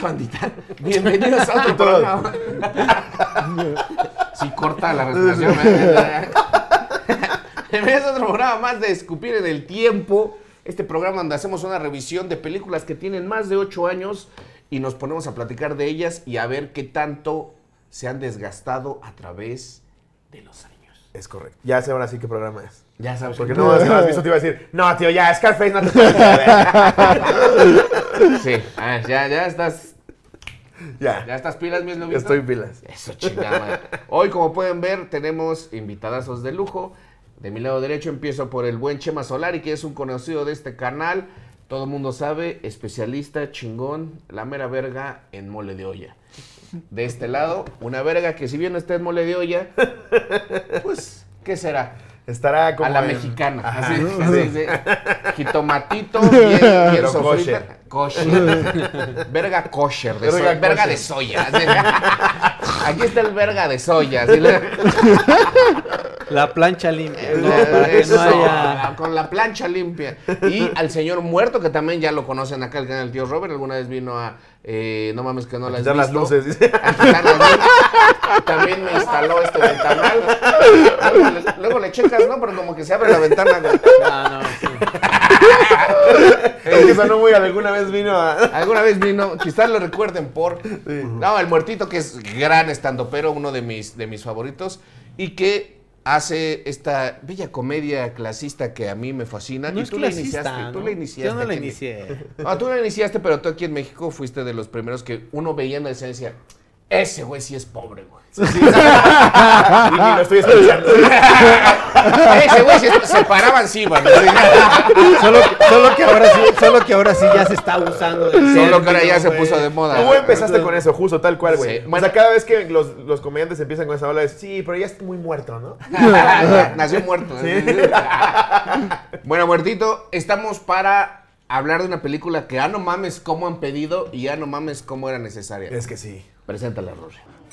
pasa, bandita? Bienvenidos a otro programa. Si corta la respiración. ¿eh? Bienvenidos a otro programa más de Escupir en el Tiempo. Este programa donde hacemos una revisión de películas que tienen más de 8 años y nos ponemos a platicar de ellas y a ver qué tanto se han desgastado a través de los años. Es correcto. Ya sé ahora sí qué programa es. Ya sabes. Porque que- no, si no has visto te iba a decir, no, tío, ya, Scarface no te puedes ver". Sí, ah, ya, ya estás. Ya, ¿Ya estás pilas, mis lobitos? estoy pilas. Eso chingada. Hoy, como pueden ver, tenemos invitadazos de lujo. De mi lado derecho empiezo por el buen Chema Solari, que es un conocido de este canal. Todo el mundo sabe, especialista, chingón, la mera verga en mole de olla. De este lado, una verga que si bien no está en mole de olla, pues, ¿qué será? Estará como a la en- mexicana. Ajá. Así, así, sí. Jitomatito, sofrita. Kosher. Verga kosher. De Verga soya, verga de soya. así. Aquí está el verga de soya. así La plancha limpia. ¿no? Eh, Para que no haya. Con la plancha limpia. Y al señor muerto, que también ya lo conocen acá, el canal del tío Robert. Alguna vez vino a. eh, no mames, que no A las las visto. luces, dice. A quitar las luces. También me instaló este ventanal. Luego le, luego le checas, ¿no? Pero como que se abre la ventana. güey. No, no, sí. Es que sonó muy, alguna vez vino a... Alguna vez vino, quizás lo recuerden por. No, el muertito, que es gran estandopero, uno de mis, de mis favoritos, y que hace esta bella comedia clasista que a mí me fascina. No y tú la iniciaste. Tú la iniciaste. Yo no la inicié. No, tú la iniciaste, pero tú aquí en México fuiste de los primeros que uno veía en la esencia. Ese güey sí es pobre, güey. Y ni lo estoy escuchando. Ese güey sí es- se paraban sí, güey. Solo, solo que ahora sí, solo que ahora sí ya se está usando del Solo que ahora ya se puso de moda. Tú empezaste con eso, justo tal cual, güey. Sí. O sea, cada vez que los, los comediantes empiezan con esa ola de, sí, pero ya está muy muerto, ¿no? Nació muerto. ¿eh? bueno, muertito, estamos para hablar de una película que ya no mames cómo han pedido y ya no mames cómo era necesaria. Es que sí. Preséntala.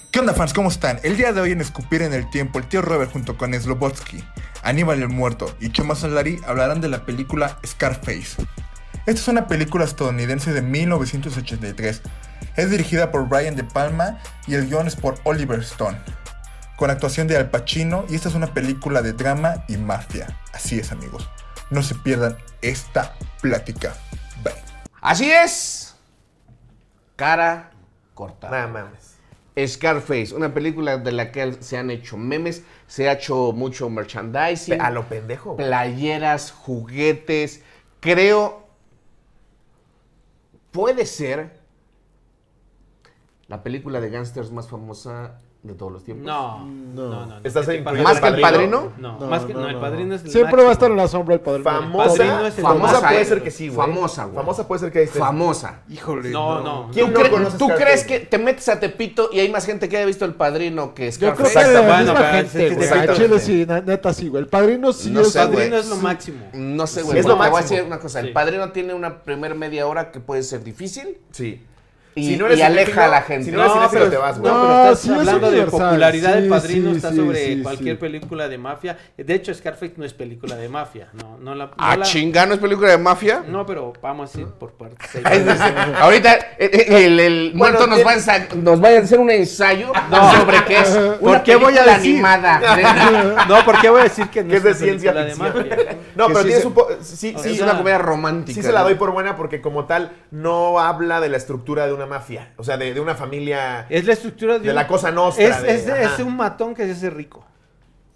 ¿Qué onda fans? ¿Cómo están? El día de hoy en Escupir en el Tiempo, el tío Robert junto con Slobotsky, Aníbal el Muerto y Chema Solari hablarán de la película Scarface. Esta es una película estadounidense de 1983. Es dirigida por Brian De Palma y el guion es por Oliver Stone. Con actuación de Al Pacino y esta es una película de drama y mafia. Así es amigos. No se pierdan esta plática. Bye. Así es. Cara cortada. Nada mames. Scarface, una película de la que se han hecho memes, se ha hecho mucho merchandising, A lo pendejo. playeras, juguetes. Creo, puede ser la película de gángsters más famosa de todos los tiempos. No, no, no. no. ¿Estás ¿Qué te incluyendo pasa? ¿Más que el padrino? No, No, más que no, no, el no, padrino es Siempre va a estar en máximo. la sombra el padrino. Famosa, Padrino es el famosa puede ser que sí, güey. Famosa, güey. Famosa puede ser que ahí esté. Famosa. Híjole. No, no. ¿Quién ¿Tú, no tú Scarface? crees que te metes a Tepito y hay más gente que haya visto El Padrino que Yo creo que la Bueno, misma gente, es güey. Chile sí, neta sí, güey. El padrino sí No es. El padrino es lo máximo. No sé, güey. Es lo te voy a máximo. decir una cosa. El. Padrino tiene una primer media hora que puede ser difícil Sí. Y, Si no eres y aleja cinéfilo, a la gente. si no eres cinéfilo, te vas, güey. No, No, pero estás sí es hablando de popularidad del Sí, padrino, sí, está sí, sobre sí, cualquier sí. película de mafia. De hecho, Scarface no es película de mafia. No, no la. no Ah, la- chingano es película de mafia. No, pero vamos a ir por partes. Ahorita eh, eh, el, el muerto nos, va a nos va a hacer un ensayo sobre qué es una qué voy a decir? animada. No, ¿por qué voy a decir que no es de una ciencia película de mafia? No, pero sí tienes se- un po- Sí, es una comedia romántica. Sí se la ¿no? doy por buena porque como tal no habla de la estructura de una mafia, o sea, de, de una familia Es la estructura de, de un- la cosa nostra. Es, de- es, de- ajá. es un matón que se hace rico.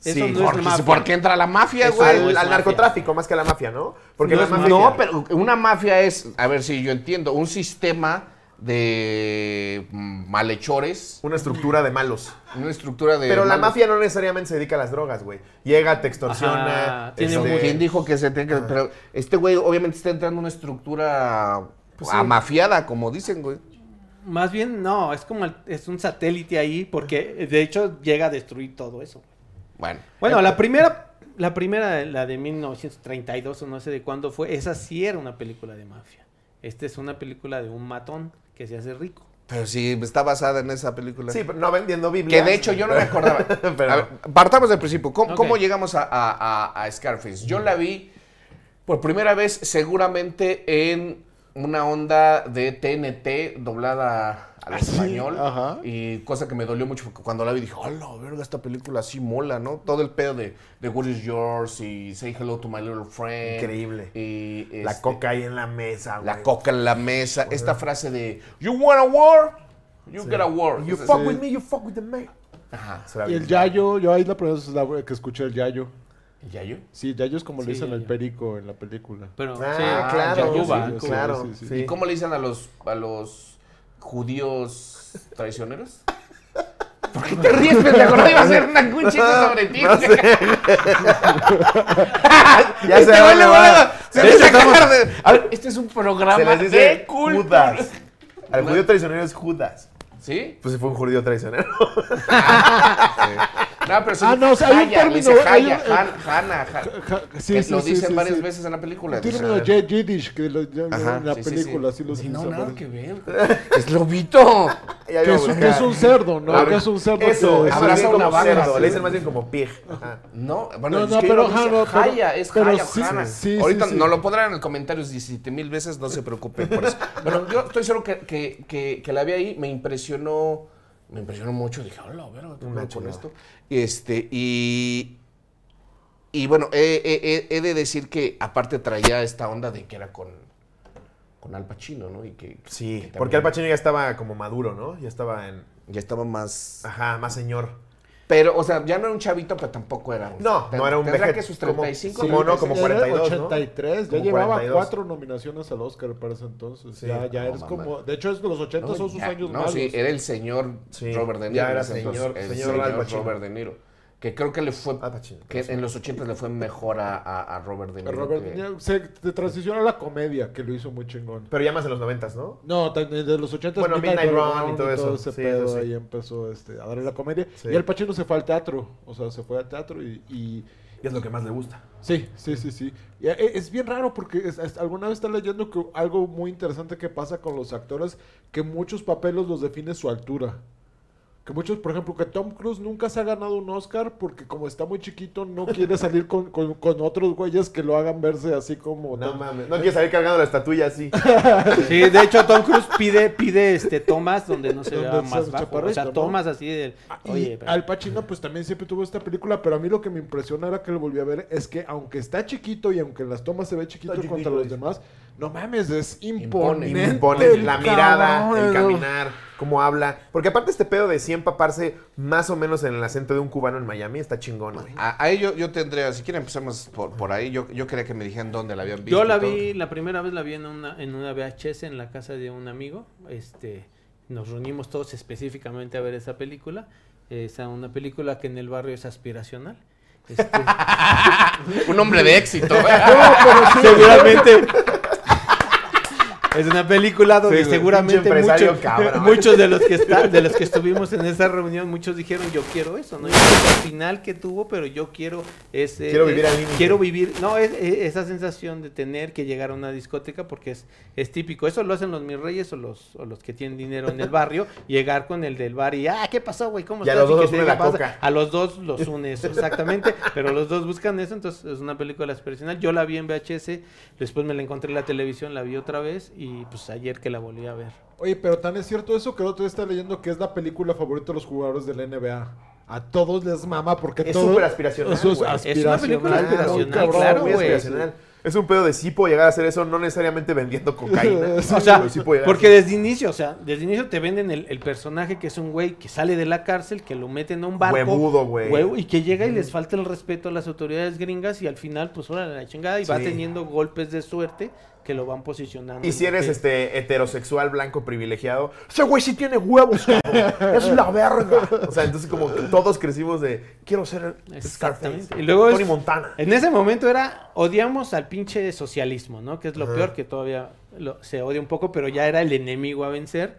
Eso Sí, no Porque, es mafia. ¿Por qué entra la mafia, Eso, güey? al, no narcotráfico más que a la mafia, ¿no? Porque No la es mafia No, pero una mafia es, a ver si yo entiendo, un sistema de malhechores, una estructura de malos. una estructura de... Pero la mafia no necesariamente se dedica a las drogas, güey. Llega, te extorsiona. Ajá, tiene este, ¿Quién dijo que se tiene que...? Pero este güey obviamente está entrando en una estructura Pues sí. amafiada, como dicen, güey. Más bien, no, es como el- es un satélite ahí porque de hecho llega a destruir todo eso. Bueno. Bueno, la primera, la primera, la de 1932 o no sé de cuándo fue, esa sí era una película de mafia. Esta es una película de un matón que se hace rico. Pero sí, está basada en esa película. Sí, pero no vendiendo Biblia. Que de hecho yo no me acordaba. Pero- A ver, partamos del principio. ¿Cómo, llegamos a, a- a- a Scarface? Yo la vi por primera vez seguramente en una onda de TNT doblada al Ah, sí, español. ajá. Y cosa que me dolió mucho porque cuando la vi dije, hola, verga, esta película sí mola, ¿no? Todo el pedo de, de What is Yours y Say Hello to My Little Friend. Increíble. Y, La este, coca ahí en la mesa, güey. La coca en la mesa. Esta frase de, You want a war? You get a war. You fuck with me, you fuck with the man. Ajá. Y el. Yayo, yo ahí la primera vez la- que escuché el Yayo. ¿Ya yo? Sí, Yayo es como Sí, le dicen al Yayo. perico en la película. Pero, Ah, sí, claro, Yayo sí, claro. sí, sí, sí. ¿Y cómo le dicen a los, a los judíos traicioneros? ¿Por qué te ríes, pendejo? No iba a hacer una- un chiste sobre ti. no sé. ya Este sé güey dónde le va. se De estamos- de- A ver, este es un Se programa de. Judas. Al judío traicionero es Judas. ¿Sí? Pues fue un judío traicionero. No, pero sí. Ah, no, o sea, hay un Haya, le dice término, hay Haya, un- Han, Hana, Han- Ja- sí, que sí, lo sí, dicen sí, varias sí. veces en la película. Un término de Yiddish que lo, ya- Ajá, en la película sí. sí lo Sí, no, nada varias- que ver. Es lobito. Que es, que es un cerdo, ¿no? Ah, que es un cerdo Eso, que es abraza una como vaca. Le dicen más bien como pig. Ajá. No, bueno, No, es no, que pero, no, pero- Haya, es Haya o sí, Ahorita nos lo pondrán en los comentarios 17 mil veces, no se preocupen por eso. Bueno, yo estoy seguro que la vi ahí, me impresionó, me impresionó mucho. Dije, hola, verga, ¿qué pedo con esto? Este, y, y bueno, he, he- he- he de decir que aparte traía esta onda de que era con, con Al Pacino, ¿no? Y que, Sí, que porque Al Pacino ya estaba como maduro, ¿no? Ya estaba en... ya estaba más... Ajá, más señor. Pero, o sea, ya no era un chavito, pero tampoco era un... No, no era un Tendrá que sus como- 35, sí, no, 36. como Ya era 42, ¿no? 83, ya Como llevaba 42. cuatro nominaciones al Oscar para ese entonces. Sí. ya ya No, eres mamá. como. De hecho, es que los 80 No, son sus ya, años no, malos. sí, era el señor Sí, Robert De Niro. ya era en ese señor- entonces, el señor Pacino. Robert De Niro. Que creo que le fue, Pacino, que en los 80 le fue mejor a, a- a Robert De Niro. Robert que- De Niro se transicionó a la comedia, que lo hizo muy chingón. Pero ya más en los noventas, ¿no? No, de los 80 Bueno, Midnight Run y todo eso. ese Sí, pedo eso sí. ahí empezó este, a darle la comedia. Sí. Y el Pacino se fue al teatro, o sea, se fue al teatro y, y- Y es lo que más le gusta. Sí, sí, sí, sí. Y, eh, es bien raro porque es- es- alguna vez está leyendo que algo muy interesante que pasa con los actores, que muchos papeles los define su altura. Que muchos, por ejemplo, que Tom Cruise nunca se ha ganado un Oscar porque como está muy chiquito no quiere salir con, con- con otros güeyes que lo hagan verse así como... No tan- mames. No quieres salir cargando la estatuilla así. Sí, de hecho Tom Cruise pide, pide este tomas donde no se Donde vea más bajo. O sea, ¿no? tomas así de, Ah, oye, pero- Al Pacino pues también siempre tuvo esta película, pero a mí lo que me impresiona era que lo volví a ver es que aunque está chiquito y aunque en las tomas se ve chiquito contra los demás, no mames, es Impone. imponente. Impone la mirada, cabrón. el caminar, cómo habla. Porque aparte este pedo de sí empaparse más o menos en el acento de un cubano en Miami está chingón, güey. A, ahí yo, yo tendría, si quieren empezamos por, por ahí, yo, yo quería que me dijeran dónde la habían visto. Yo la todo. vi, la primera vez la vi en una, en una VHS en la casa de un amigo. Este, nos reunimos todos específicamente a ver esa película. Es una película que en el barrio es aspiracional. Este, Un hombre de éxito. seguramente. Es una película donde Sí, seguramente muchos, muchos de los que está, de los que estuvimos en esa reunión, muchos dijeron yo quiero eso, no yo quiero el final que tuvo, pero yo quiero ese Quiero vivir eh, al límite. quiero vivir, no es, es- esa sensación de tener que llegar a una discoteca porque es, es típico, eso lo hacen los mis reyes o los o los que tienen dinero en el barrio, llegar con el del bar y ah qué pasó güey cómo Y a estás los dos los une la coca. a los dos los une eso exactamente, pero los dos buscan eso, entonces es una película aspiracional. Yo la vi en VHS, después me la encontré en la televisión, la vi otra vez y pues ayer que la volví a ver. Oye, pero tan es cierto eso que el otro día está leyendo que es la película favorita de los jugadores de la NBA. A todos les mama porque Es todo... súper aspiracional, Eso es güey. Es una película aspiracional, aspiracional, cabrón. claro, muy güey. aspiracional. Es un pedo de sí puedo llegar a hacer eso, no necesariamente vendiendo cocaína. Sí, O sea, sí porque desde inicio, o sea, desde inicio te venden el, el personaje que es un güey que sale de la cárcel, que lo meten a un barco. Huevudo, güey. huevo, y que llega y les falta el respeto a las autoridades gringas y al final, pues, órale la chingada y va teniendo golpes de suerte que lo van posicionando. Y si eres que- este heterosexual blanco privilegiado, ese güey sí tiene huevos, cabrón. Es la verga. O sea, entonces como que todos crecimos de quiero ser Scarface. Y luego es- Tony Montana. En ese momento era, odiamos al pinche socialismo, ¿no? Que es lo Ajá. peor, que todavía lo- se odia un poco, pero ya era el enemigo a vencer.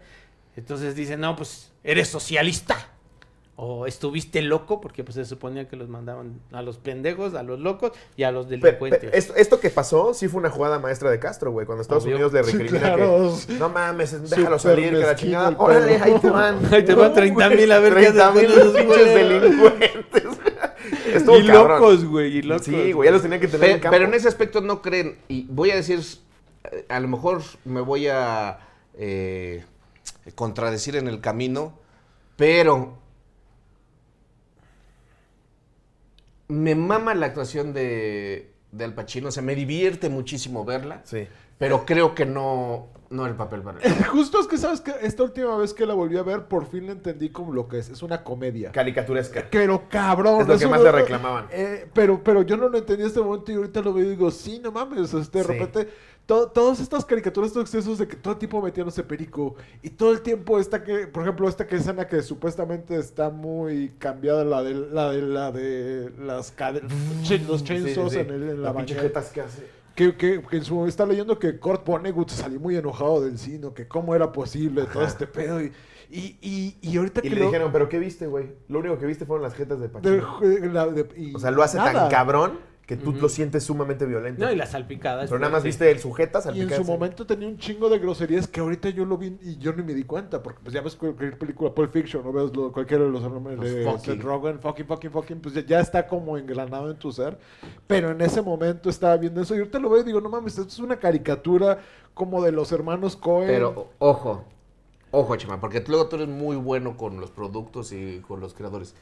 Entonces dicen, no, pues, eres socialista. O estuviste loco, porque pues se suponía que los mandaban a los pendejos, a los locos y a los delincuentes. esto, esto que pasó sí fue una jugada maestra de Castro, güey. Cuando Estados Obvio. Unidos le Sí, recrimina claro. que no mames, déjalo salir, que la chingada. el Órale, ahí te van. Ahí te van 30,000 a ver qué haces 30 con mil esos pinches delincuentes. Estuvo y cabrón. locos, güey, y locos. Sí, güey, ya los tenían que tener Pe- en campo. pero en ese aspecto no creen, y voy a decir a lo mejor me voy a eh, contradecir en el camino, pero me mama la actuación de, de Al Pacino, o sea, me divierte muchísimo verla, Sí. pero creo que no, no el papel para él. Justo es que sabes que esta última vez que la volví a ver, por fin la entendí como lo que es. Es una comedia. Caricaturesca. Pero cabrón. Es lo que más le reclamaban. eh, pero, pero yo no lo entendí en este momento y ahorita lo veo y digo, sí, no mames. Este, de Sí. repente, to- todas estas caricaturas, estos excesos de que todo el tiempo metiéndose perico y todo el tiempo esta que, por ejemplo, esta que escena que supuestamente está muy cambiada, la de, la de, la de las cadenas, los chainsaws Sí, sí, sí. en, el- en la bañera. jetas que hace. Que, que, que en su está leyendo que Kurt Vonnegut salió muy enojado del cine, que cómo era posible todo este pedo. Y, y, y, y ahorita Y que le lo- dijeron, ¿pero qué viste, güey? Lo único que viste fueron las jetas de de- Pacino. de- la- de- y O sea, lo hace nada. tan cabrón que tú lo sientes sumamente violento. No, y las salpicadas. Pero nada más sí. viste el sujeta Y en su momento tenía un chingo de groserías que ahorita yo lo vi y yo ni me di cuenta. Porque pues ya ves cualquier película, Pulp Fiction, o ves lo- cualquiera de los nombres de fucking. Seth Rogen, fucking, fucking, fucking, pues ya, ya está como engranado en tu ser. Pero en ese momento estaba viendo eso y ahorita lo veo y digo, no mames, esto es una caricatura como de los hermanos Cohen. Pero ojo, ojo, Chema, porque luego tú eres muy bueno con los productos y con los creadores.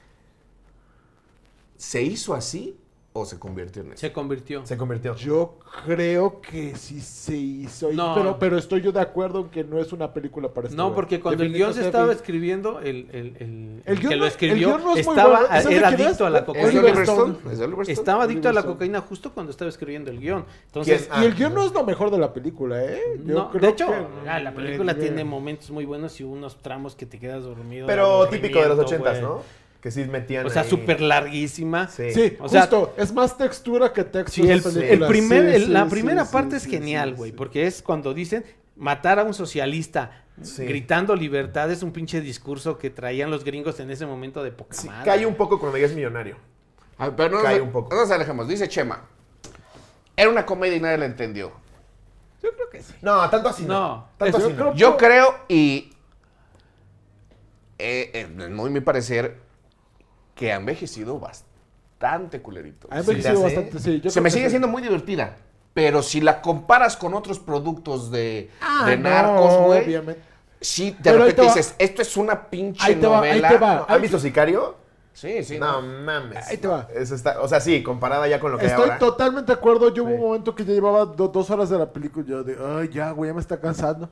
¿Se hizo así o se convirtió en eso? Se convirtió. Se convirtió. Yo creo que sí se hizo. No. Pero, pero estoy yo de acuerdo en que no es una película para este No, porque cuando el guion se estaba escribiendo, el, el, el- El que no- lo el escribió guion no es muy estaba, bueno. ¿Ese de era adicto a la ¿Es ¿Es cocaína. Oliver Oliver Stone? Stone? ¿Es Oliver Stone? Estaba adicto a la cocaína justo cuando estaba escribiendo el guion. Entonces. Y el guion no es lo mejor de la película, ¿eh? Yo no, creo de hecho, que- ah, la película tiene momentos muy buenos y unos tramos que te quedas dormido. Pero típico de los ochentas. ¿no? Que sí metían O sea, súper larguísima. Sí. Sí, O sea- justo. Es más textura que texto. Sí, el, película. el primer, Sí, el- sí, la sí, primera sí, parte sí, es genial, güey, sí. porque es cuando dicen matar a un socialista Sí. gritando libertad es un pinche discurso que traían los gringos en ese momento de poca Sí, madre. cae un poco cuando ya es millonario. Ah, pero no, Cae nos- un poco. no nos alejemos. Dice Chema. Era una comedia y nadie la entendió. Yo creo que sí. No, tanto así no. No. Tanto Yo así no. creo- Yo creo y... eh, eh, muy mi parecer, que ha envejecido bastante culerito. Ha envejecido bastante, sí. yo Se me sigue siendo muy divertida. Pero si la comparas con otros productos de, Ah, de no, narcos, güey, obviamente. sí, de Pero repente te dices, esto es una pinche Ahí te va, ahí novela. te va. No, ¿Han visto Sicario? Sí, sí. no, no. mames. Ahí te va. Eso está, o sea, sí, comparada ya con lo que hay Estoy ahora. totalmente de acuerdo. Yo hubo un momento que ya llevaba do- dos horas de la película. Yo de, ay, ya, güey, ya me está cansando.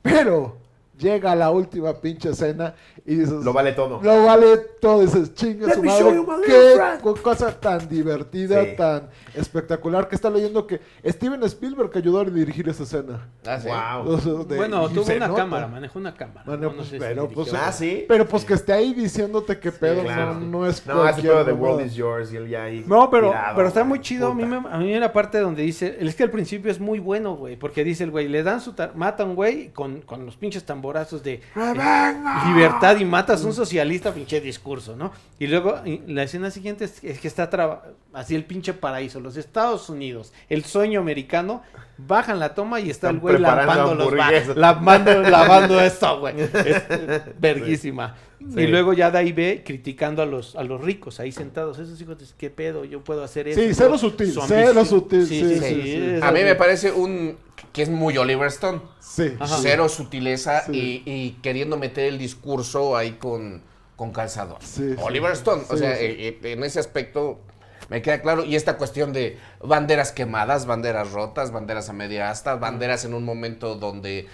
Pero llega la última pinche escena y dices, Lo vale todo. Lo vale todo. Dices, chinga su madre. Qué cosa tan divertida, Sí. tan espectacular. Que está leyendo que Steven Spielberg ayudó a dirigir esa escena. Ah, sí. Wow. O sea, de- Bueno, tuvo una nota. cámara, manejó una cámara. Bueno, No, no pues, sé si pero, pues, Ah, sí. Pero pues que esté ahí diciéndote qué pedo, claro. no, no es No, pedo de mamada. World is Yours y él ya ahí. No, pero, tirado, pero está muy chido. A mí, me, a mí la parte donde dice, es que al principio es muy bueno, güey, porque dice el güey, le dan su, ta- mata a un güey con, con los pinches tamborazos de eh, libertad y matas a un socialista, pinche discurso, ¿no? Y luego y la escena siguiente es, es que está traba- así el pinche paraíso, los Estados Unidos, el sueño americano, bajan la toma y está Están el güey lavando los lavando, lavando esto, güey. Es, es verguísima. Sí. Y luego ya de ahí ve criticando a los, a los ricos ahí sentados. Esos hijos, de- ¿qué pedo? Yo puedo hacer eso. Sí, cero sutil, su cero sutil, Sí, sí, sí, sí, sí, sí. es A mí me parece un que es muy Oliver Stone. Sí. Ajá. Cero sutileza Sí. y, y queriendo meter el discurso ahí con, con calzador. Sí, sí. Oliver Stone. o sea, sí. eh, eh, en ese aspecto me queda claro. Y esta cuestión de banderas quemadas, banderas rotas, banderas a media asta, banderas en un momento donde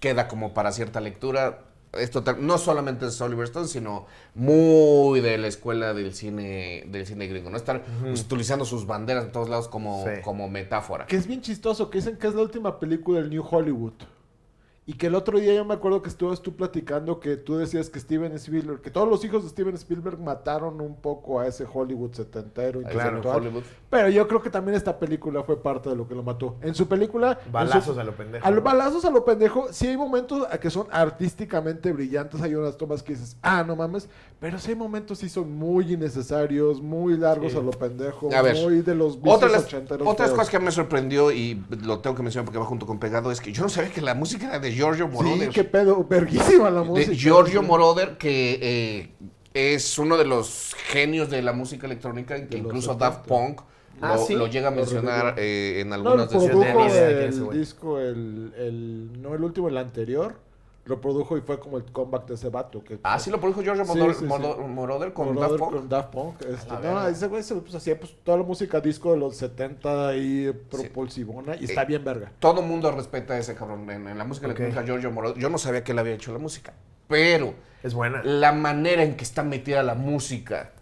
queda como para cierta lectura. Es total- no solamente es Oliver Stone, sino muy de la escuela del cine del cine gringo, ¿no? Estar utilizando sus banderas en todos lados como, Sí. como metáfora. Que es bien chistoso, que dicen que es la última película del New Hollywood. Y que el otro día yo me acuerdo que estuvas tú platicando que tú decías que Steven Spielberg, que todos los hijos de Steven Spielberg mataron un poco a ese Hollywood setentero, intelectual. Hollywood. Pero yo creo que también esta película fue parte de lo que lo mató. En su película... Balazos su- a lo pendejo. A los balazos a lo pendejo, sí hay momentos a que son artísticamente brillantes, hay unas tomas que dices, ah, no mames, pero sí hay momentos sí son muy innecesarios, muy largos Sí. a lo pendejo, A ver, muy de los Otra las- ochenteros otras feos. cosas que me sorprendió y lo tengo que mencionar porque va junto con Pegado es que yo no sabía que la música era de Giorgio Moroder. Sí, qué pedo, verguísima la de música. Giorgio. Moroder, que eh, es uno de los genios de la música electrónica, que De incluso 70. Daft Punk Ah, lo, ¿sí? lo llega a mencionar eh, en No, algunas lo de sus el disco, el, el, no el último, el anterior. Lo produjo y fue como el comeback de ese vato. Que, Ah, sí lo produjo George Sí, Moroder, sí, sí. Moroder- Moroder con Brother Daft Punk. con Daft Punk, este, no, ese güey se pues, hacía pues, toda la música disco de los 70 ahí propulsivona y está Eh, bien verga. Todo mundo respeta a ese cabrón. En, en la música Ok. le a Giorgio Moroder. Yo no sabía que él había hecho la música. Pero Es buena. la manera en que está metida la música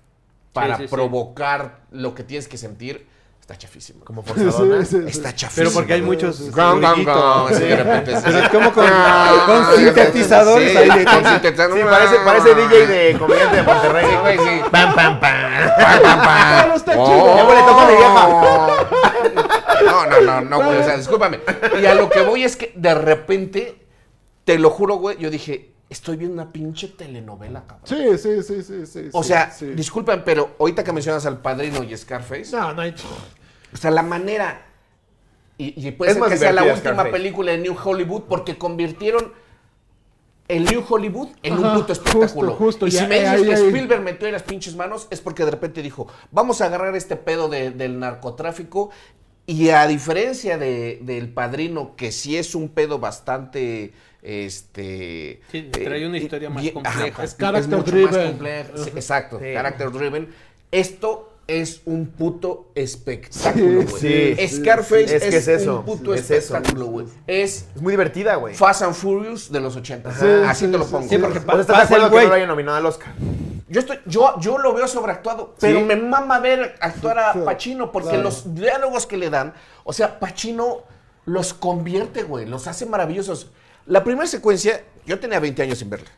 para sí, sí. provocar lo que tienes que sentir está chafísima. Como forzadona. Sí, sí, sí. Está chafísima. Pero porque hay muchos así de repente. Pero es como con, Ah, con sintetizadores sí, ahí de- con sintetizadores. Sí, parece, parece DJ de comediante de Monterrey. Güey, sí. Pam, pam, pam. Pam, pam, pam. Está Oh. chido. Ya huele, toca a mi No, no, no, no, güey. O sea, discúlpame. Y a lo que voy es que de repente, te lo juro, güey, yo dije, estoy viendo una pinche telenovela, cabrón. Sí, sí, sí, sí, sí. O sí, sea, sí. disculpen, pero ahorita que mencionas al padrino y Scarface, No, no hay... o sea, la manera. Y, y puede Es ser más que sea la última Scarface. película de New Hollywood porque convirtieron el New Hollywood en Ajá, un puto espectáculo. justo, justo, y ya, si me eh, dices ahí, que ahí. Spielberg metió en las pinches manos, es porque de repente dijo: Vamos a agarrar este pedo de- del narcotráfico. Y a diferencia de, del padrino, que sí es un pedo bastante. Este. Sí, trae una historia más compleja. Es character mucho más driven. compleja. Sí, exacto, Sí. character driven. Esto es un puto espectáculo, güey. sí, sí, Scarface sí. Es es, que es eso, un puto es espectáculo, güey. Es Es muy divertida, güey. Fast and Furious de los 80. Sí, Así sí, te lo pongo. Sí, porque ¿Estás de acuerdo que no lo haya nominado al Oscar? Yo estoy, yo, yo lo veo sobreactuado, pero me mama ver actuar a Pacino porque claro. los diálogos que le dan, o sea, Pacino los convierte, güey, los hace maravillosos. La primera secuencia, yo tenía 20 años sin verla.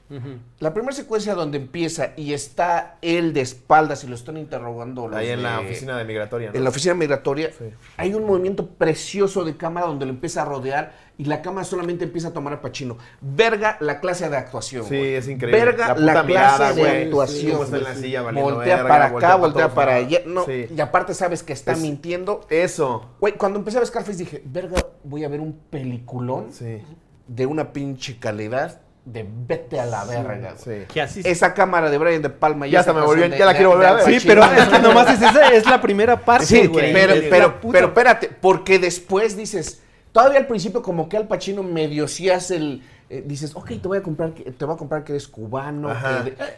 La primera secuencia donde empieza y está él de espaldas y lo están interrogando. Ahí en la de- oficina de migratoria, ¿no? En la oficina migratoria Sí. hay un movimiento precioso de cámara donde lo empieza a rodear y la cámara solamente empieza a tomar a Pacino. Verga la clase de actuación. Sí, es increíble. Verga La la, puta clase mirada, de güey. actuación. Está en la silla voltea verga, para acá, voltea para voltea allá. No, Sí. Y aparte sabes que está Es- mintiendo. Eso. Güey, cuando empecé a ver Scarface dije, verga, voy a ver un peliculón Sí. De una pinche calidad de vete a la verga. güey. Sí. Que así Esa cámara de Brian De Palma y Ya hasta me volvió- ya la quiero volver a ver. Sí, pero es que nomás es esa, es la primera parte, Sí, güey. pero, pero, pero espérate, porque después dices, todavía al principio como que Al Pacino medio sí hace el, eh, dices, ok, te voy a comprar, que- te voy a comprar que eres cubano.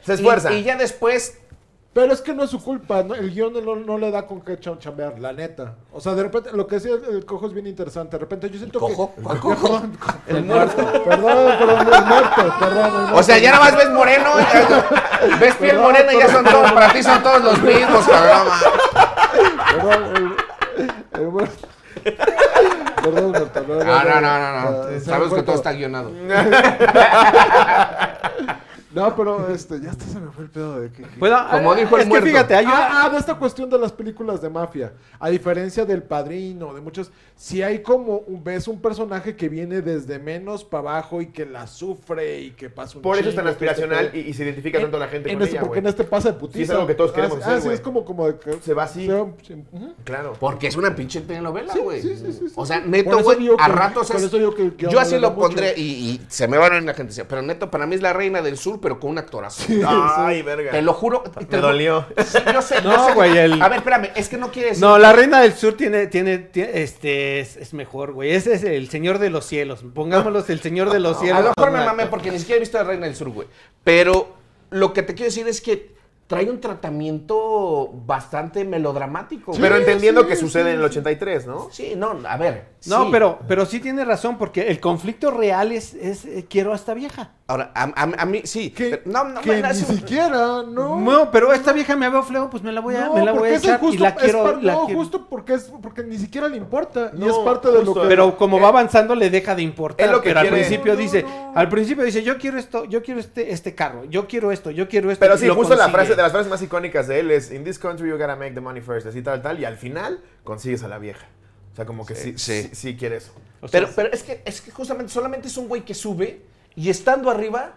Se esfuerza. Y, y ya después, Pero es que no es su culpa, ¿no? el guion no, no le da con qué cham- chambear, la neta. O sea, de repente, lo que decía el, el cojo es bien interesante. De repente yo siento ¿Cojo? que... ¿Cuál cojo? Perdón, el muerto. Perdón, perdón, el muerto, perdón. el muerto. o sea, ya nada más ves moreno, ya- ves piel Perdón, morena y ya son todos, para ti son todos los mismos, cabrón. Perdón, el, el muerto. Perdón, muerto. No, No, no, no, no, no. Sabes que todo. está guionado. No, pero este, ya hasta se me fue el pedo de que... que- Bueno, Como ah, dijo el es muerto. que fíjate, hay una- Ah, ah, de esta cuestión de las películas de mafia. A diferencia del padrino, de muchos, si hay como, un- ves un personaje que viene desde menos para abajo y que la sufre y que pasa un Por eso es tan aspiracional y, y se identifica tanto la gente en con este, ella, Porque en este pasa de putiza. Sí, es algo que todos queremos ah, hacer, Ah, sí, es como, como de que... Se va así. se- sí, ujú. Claro. Porque es una pinche telenovela, güey. sí, sí, sí, sí. O sea, neto, güey, a ratos es... Yo así lo pondré y, se me va a la gente. Pero neto, para mí es la reina del sur, pero con un actorazo. Ay, verga. Te lo juro. te Me lo- dolió. Sí, yo sé, No, yo sé. güey, el- A ver, espérame, es que no quiere decir. No, la reina del sur tiene, tiene, tiene- este, es, es mejor, güey. Ese es el señor de los cielos. Pongámoslos el señor de los A cielos. lo mejor me mamé porque ni siquiera he visto la reina del sur, güey. Pero lo que te quiero decir es que trae un tratamiento bastante melodramático. Pero güey. entendiendo sí, que sucede sí, en el 83, ¿no? Sí, no, a ver. No, sí. pero, pero sí tiene razón, porque el conflicto real es, es eh, quiero a esta vieja. Ahora, a, a- a mí, sí. Pero- no, no, que ni siquiera, ¿no? No, pero esta vieja me veo feo, pues me la voy a, No, me la voy a es echar y justo- la es quiero. par- la no, quiero. justo porque es porque ni siquiera le importa. y No, es parte de lo justo. que. Pero como va avanzando le deja de importar. Es lo que pero al quiere. principio dice, no. al principio dice, yo quiero esto, yo quiero este, este carro, yo quiero esto, yo quiero esto. Pero y sí, lo justo la frase de las frases más icónicas de él es In this country you gotta make the money first, así tal, tal, y al final consigues a la vieja. O sea, como que sí, Sí, sí, sí. sí, quiere eso. O sea, Pero, pero es que es que justamente solamente es un güey que sube y estando arriba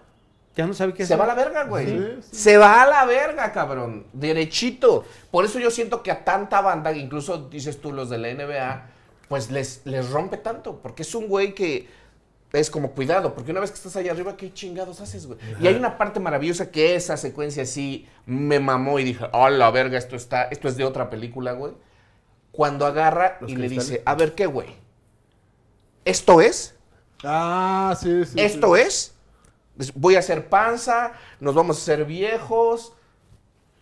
ya no sabe qué se hacer. va a la verga, güey. Sí, sí. Se va a la verga, cabrón. Derechito. Por eso yo siento que a tanta banda, incluso dices tú los de la NBA, pues les, les rompe tanto. Porque es un güey que es como cuidado. Porque una vez que estás allá arriba, ¿qué chingados haces, güey? Y hay una parte maravillosa que esa secuencia sí me mamó y dije, oh, la verga, esto, está, esto es de otra película, güey. cuando agarra Los y le dice, a ver, ¿qué, güey? ¿Esto es? Ah, sí, sí. ¿Esto sí. es? Voy a hacer panza, nos vamos a hacer viejos,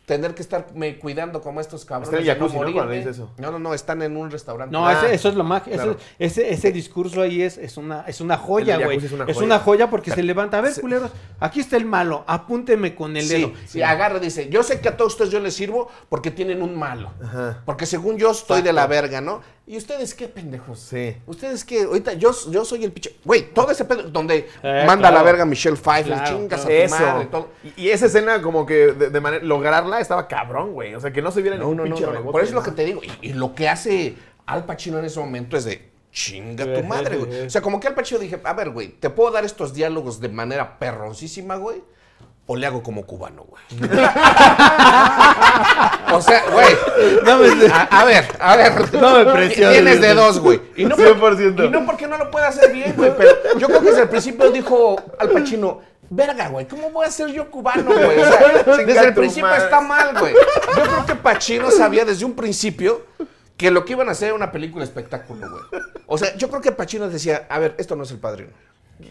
tener que estarme cuidando como estos cabrones. Está en no ¿no? morirme. Cuando dice eso. No, no, no, están en un restaurante. No, Ah, ese- eso es lo más. claro. ese, ese discurso ahí es, es, una, es una joya, güey. Es, es una joya. porque se levanta. A ver, culeros, aquí está el malo. Apúnteme con el dedo. Sí, sí, agarra y dice, yo sé que a todos ustedes yo les sirvo porque tienen un malo. Ajá. Porque según yo estoy de la verga, ¿no? ¿Y ustedes qué pendejos? Sí. Ustedes qué, ahorita yo, yo soy el pinche... Güey, todo ese pedo donde Eh, manda a la verga Michelle Pfeiffer, Claro, chingas claro. a tu madre, todo. Y, y esa escena, como que de, de manera. Lograrla estaba cabrón, güey. O sea, que no se viera No, ningún no, pinche no, rebote. Por eso es lo que te digo. Y, y lo que hace Al Pacino en ese momento es de chinga tu madre, güey. O sea, como que Al Pacino dije, a ver, güey, ¿te puedo dar estos diálogos de manera perroncísima, güey? O le hago como cubano, güey. o sea, güey. No me- A, a ver, a ver. No me presiones. Tienes de dos, güey. Y no, por- 100%. y no porque no lo pueda hacer bien, güey. Pero yo creo que desde el principio dijo Al Pacino, verga, güey, ¿cómo voy a ser yo cubano, güey? O sea, desde el principio madre. está mal, güey. Yo creo que Pacino sabía desde un principio que lo que iban a hacer era una película espectáculo, güey. O sea, yo creo que Pacino decía, a ver, esto no es el padrino.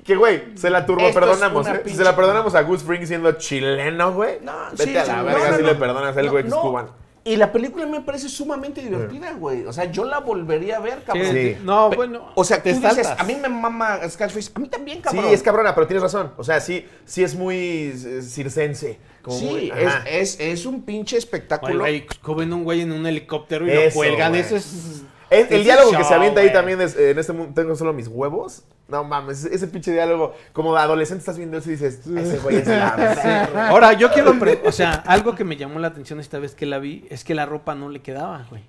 Que, güey, se la turbo Esto perdonamos. ¿eh? Se la perdonamos a Gus Fring siendo chileno, güey. No, Vete sí, a la verga no, si no. le perdonas a él, No, güey, que es no. cubano. Y la película me parece sumamente divertida, güey. O sea, yo la volvería a ver, cabrón. Sí. No, bueno. O sea, tú te dices, saltas. a mí me mama Scarface. A mí también, cabrón. Sí, es cabrona, pero tienes razón. O sea, sí, sí es muy eh, circense. Como Sí, muy- es, es, es un pinche Güey, espectáculo. güey, coben un güey en un helicóptero y Eso, lo cuelgan. güey. Eso es. El diálogo que se avienta ahí también es, eh, en este mundo tengo solo mis huevos. No mames, ese pinche diálogo, como de adolescente estás viendo eso y dices, ese güey es la verga". Ahora, yo quiero. pre- O sea, algo que me llamó la atención esta vez que la vi es que la ropa no le quedaba, güey.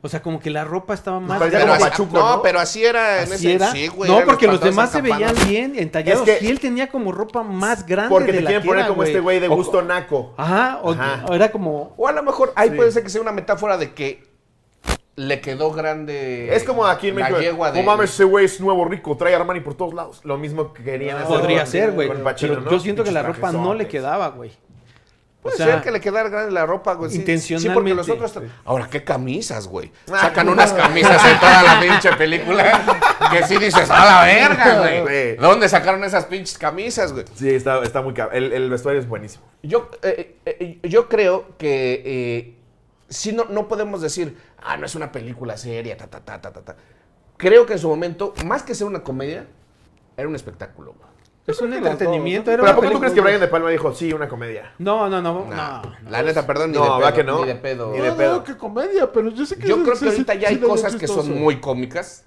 O sea, como que la ropa estaba más. parecía Pero como así- Pachuco, no, ¿no? pero así era en ¿Así ese. era? Sí, güey. no, porque los demás se veían bien entallados. Es que- y él tenía como ropa más grande Porque de te la quieren poner como este güey de O- gusto naco. Ajá, o, Ajá. o era como. O a lo mejor ahí Sí. puede ser que sea una metáfora de que le quedó grande. Es como aquí en México. de- No mames, ese güey es nuevo rico, trae Armani por todos lados. Lo mismo que querían hacer. Podría con- ser, güey. ¿no? yo siento que la ropa no le quedaba, güey. Puede O sea, ser que le quedara grande la ropa, güey. sí. intencionalmente. Sí, porque los otros. Ahora, ¿qué camisas, güey? Sacan unas camisas en toda la pinche película que sí dices, a la verga, güey. Güey. ¿Dónde sacaron esas pinches camisas, güey? Sí, está, está muy cabrón. El, el vestuario es buenísimo. Yo, eh, eh, yo creo que eh, sí no, no podemos decir, ah, no es una película seria, ta, ta, ta, ta, ta, ta. Creo que en su momento, más que ser una comedia, era un espectáculo. Es un entretenimiento. era ¿Pero a poco tú crees que Brian De Palma dijo, sí, una comedia? No, no, no. No. la neta, perdón, ni No, de ¿verdad pedo. que no? Ni de pedo. Ni No, de no, pedo. que comedia, pero yo sé que... Yo creo que sí- ahorita sí- ya hay cosas que son muy cómicas.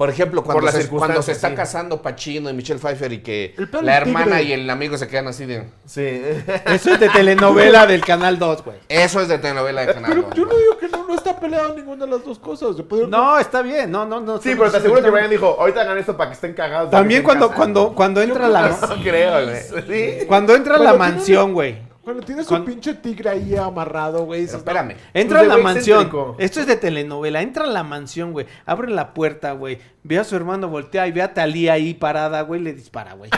Por ejemplo, cuando, se, cuando se circunstancias, está sí. casando Pacino y Michelle Pfeiffer y que la del hermana tigre. y el amigo se quedan así de... Sí. Eso es de telenovela del Canal 2, güey. Eso es de telenovela de Canal. Pero dos, yo no digo que no, no está peleado ninguna de las dos cosas. No, está bien. No, no, no. Sí, pero te aseguro que Brian dijo, ahorita hagan esto para que estén cagados. También cuando, cuando, cuando entra la. casados". No creo, güey. Sí. Cuando entra la mansión, güey. Cuando tienes un pinche tigre ahí amarrado, güey. Pero espérame. Entra Pues a de la mansión. excéntrico. Esto es de telenovela. Entra a la mansión, güey. Abre la puerta, güey. Ve a su hermano, voltea y ve a Talía ahí parada, güey. Le dispara, güey.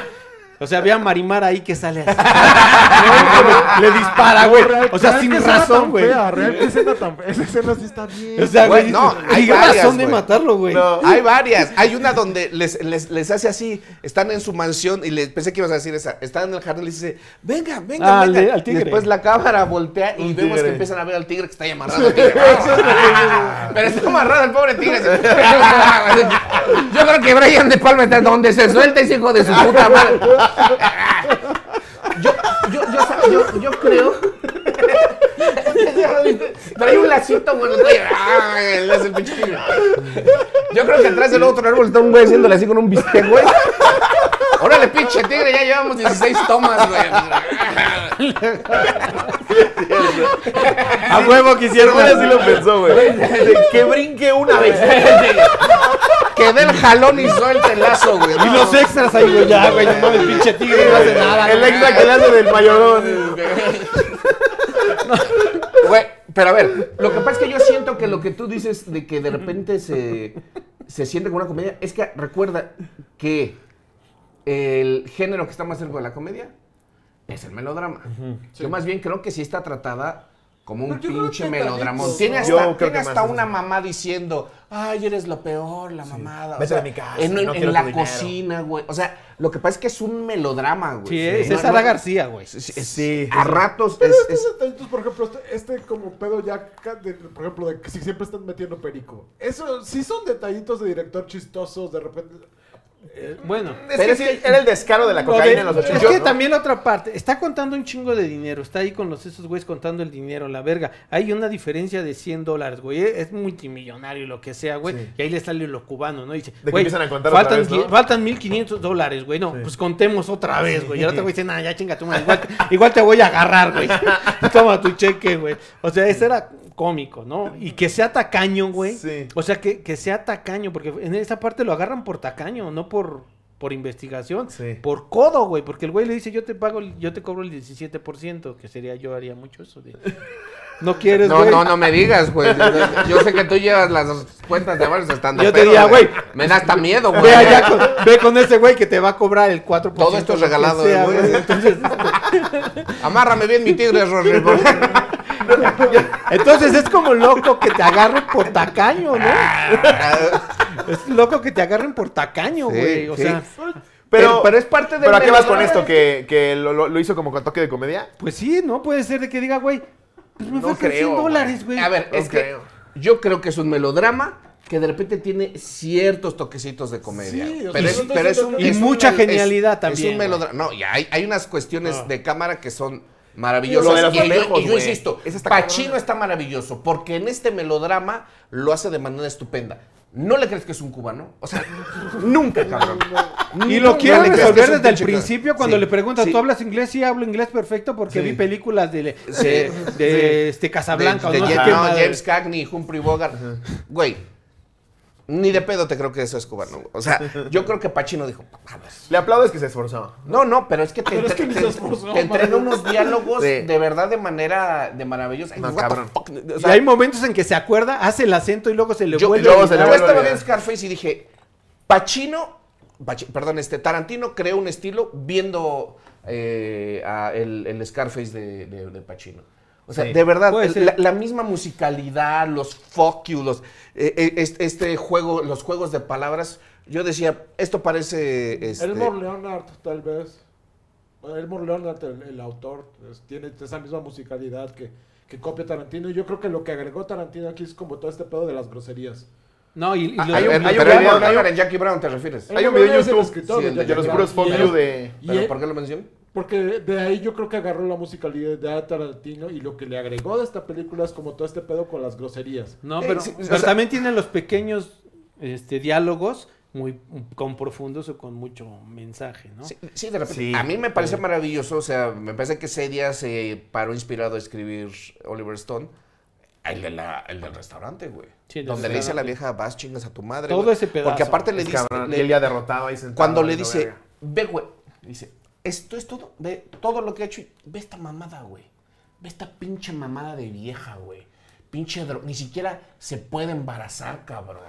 O sea, ve a Marimar ahí que sale así. le dispara, güey. Real- O sea, sin razón, güey. fea, Real que escena tan fea. Esa escena sí está bien. O sea, güey, Güey, no, hay varias, razón de güey. matarlo, güey. No. Hay varias. Hay una donde les, les, les hace así. Están en su mansión y les pensé que ibas a decir esa. Están en el jardín y les dice, venga, venga, Ah, venga. al tigre. Y después la cámara voltea y Un vemos tigre. que empiezan a ver al tigre que está ahí amarrado. Pero está amarrado el pobre tigre. Yo creo que Brian de Palma está donde se suelta ese hijo de su puta madre. Yo, yo, yo, yo, yo creo. Trae un lacito, bueno, trae. Yo creo que atrás del otro árbol está un güey haciéndole así con un bistec, güey. Órale, pinche tigre, ya llevamos 16 tomas, güey. A huevo Pero así lo pensó, güey. Que brinque una vez. Que dé el jalón y suelte el lazo, güey. Y los extras ahí, güey, ya, güey, no mames, pinche tigre no hace nada. El extra que le hace del mayordomo. Güey, pero a ver, lo que pasa es que yo siento que lo que tú dices de que de repente se, se siente como una comedia, es que recuerda que el género que está más cerca de la comedia es el melodrama. Yo más bien creo que sí está tratada como un pinche tantito, Tiene ¿no? hasta, Yo creo tiene que hasta más una eso. mamá diciendo, ay, eres lo peor, la mamada. O Vete sea, de mi casa, En, no en quiero la cocina, güey. O sea, lo que pasa es que es un melodrama, güey. Sí, es No- no- García, güey. Sí, a sí. ratos Pero es- estos es- detallitos, por ejemplo, este, este como pedo ya, de- por ejemplo, de que si siempre están metiendo perico. Eso sí son detallitos de director chistosos, de repente. Eh, Bueno. Es Pero que es sí, que- era el descaro de la cocaína de- en los es 80. que ¿no? también la otra parte, está contando un chingo de dinero, está ahí con los esos güeyes contando el dinero, la verga. Hay una diferencia de 100 dólares, güey, eh, es multimillonario, lo que sea, güey. Sí. Y ahí le sale lo cubano, ¿no? Y dice, que güey, empiezan a contar otra faltan, vez, ¿no? faltan 1500 dólares, güey. No, Sí. pues contemos otra vez, güey. Y el otro güey dice, nah, ya chinga madre, igual, te- igual te voy a agarrar, güey. Toma tu cheque, güey. O sea, ese era cómico, ¿no? Y que sea tacaño, güey. Sí. O sea, que, que sea tacaño, porque en esa parte lo agarran por tacaño, no por, por investigación. Sí. Por codo, güey, porque el güey le dice, yo te pago, el- yo te cobro el 17%, que sería, yo haría mucho eso de... No quieres, No, güey. no, no me digas, güey. Yo sé que tú llevas las cuentas de varios estando. Yo te diría, güey, Me da hasta miedo, güey. Ve allá con, ve con ese güey que te va a cobrar el 4%. Todo esto es regalado, sea, güey. Entonces, Amárrame bien mi tigre, Rory. Entonces es como loco que te agarren por tacaño, ¿no? Es loco que te agarren por tacaño, Sí, güey. O sí. sea, Pero, pero es parte del ¿Pero a qué vas con esto? ¿Que, que lo, lo- lo hizo como con toque de comedia? pues sí, ¿no? Puede ser de que diga, güey, pues me No 100 creo, dólares, güey. A ver, No es que creo. yo creo que es un melodrama que de repente tiene ciertos toquecitos de comedia. Sí, pero, es, pero es un, Y es mucha genialidad es- también, Es un melodrama. No, y hay, hay unas cuestiones Ah. de cámara que son maravillosas. Lo de los y, yo- y insisto, Ese está Pacino cabrón. está maravilloso porque en este melodrama lo hace de manera estupenda. ¿No le crees que es un cubano? O sea, nunca, cabrón. Y lo quiero resolver desde el principio cuando Sí, le preguntas, sí. ¿tú hablas inglés? Sí, hablo inglés perfecto porque Sí. vi películas de, de, este Casablanca de, o no de. James Cagney, Humphrey Bogart. Güey, ni de pedo te creo que eso es cubano. güey. O sea, yo creo que Pacino dijo, a ver. Le aplaudes que se esforzó. No, no, pero es que te, Pero es entre- que ni te- se esforzó, te entrena madre. unos diálogos Sí. de verdad de manera de maravillosa. No, What the cabrón. fuck? O Y sea, hay momentos en que se acuerda, hace el acento y luego se le yo, vuelve yo- a luego se le yo olvidar. vuelve a estaba olvidar. viendo Scarface y dije, Pacino, Pachi- perdón, este Tarantino creó un estilo viendo eh, a el, el Scarface de, de, de Pacino. O sea, Sí. de verdad, la, la misma musicalidad, los fuck you, los, eh, eh, este, este juego, los juegos de palabras. Yo decía, esto parece. Este, Elmore Leonard, tal vez. Elmore Leonard, el, el autor, es- tiene esa misma musicalidad que, que copia Tarantino. Y yo creo que lo que agregó Tarantino aquí es como todo este pedo de las groserías. No, y, y Ah, lo- hay un- hay un pero video- en Jackie Brown, ¿te refieres? Hay un video en Leonard es el YouTube, escritor sí, de los puros fuck you de... y ¿Pero él- por qué lo menciono? Porque de ahí yo creo que agarró la musicalidad de Tarantino y lo que le agregó de esta película es como todo este pedo con las groserías. no, Eh, pero, o sea- también tiene los pequeños este, diálogos muy con profundos o con mucho mensaje, ¿no? Sí, sí, de repente. Sí. A mí me parece maravilloso, o sea, me parece que ese día se paró inspirado a escribir Oliver Stone. El, de la, el del restaurante, güey. Sí, donde le dice a la vieja, vas chingas a tu madre. Todo güey". ese pedazo. Porque aparte le dice. cabrón, le- y él ya derrotado ahí sentado. cuando le dice, verga. ve, güey. Dice, esto es todo. Ve todo lo que ha hecho. y Ve esta mamada, güey. Ve esta pinche mamada de vieja, güey. Pinche dro- Ni siquiera se puede embarazar, cabrón.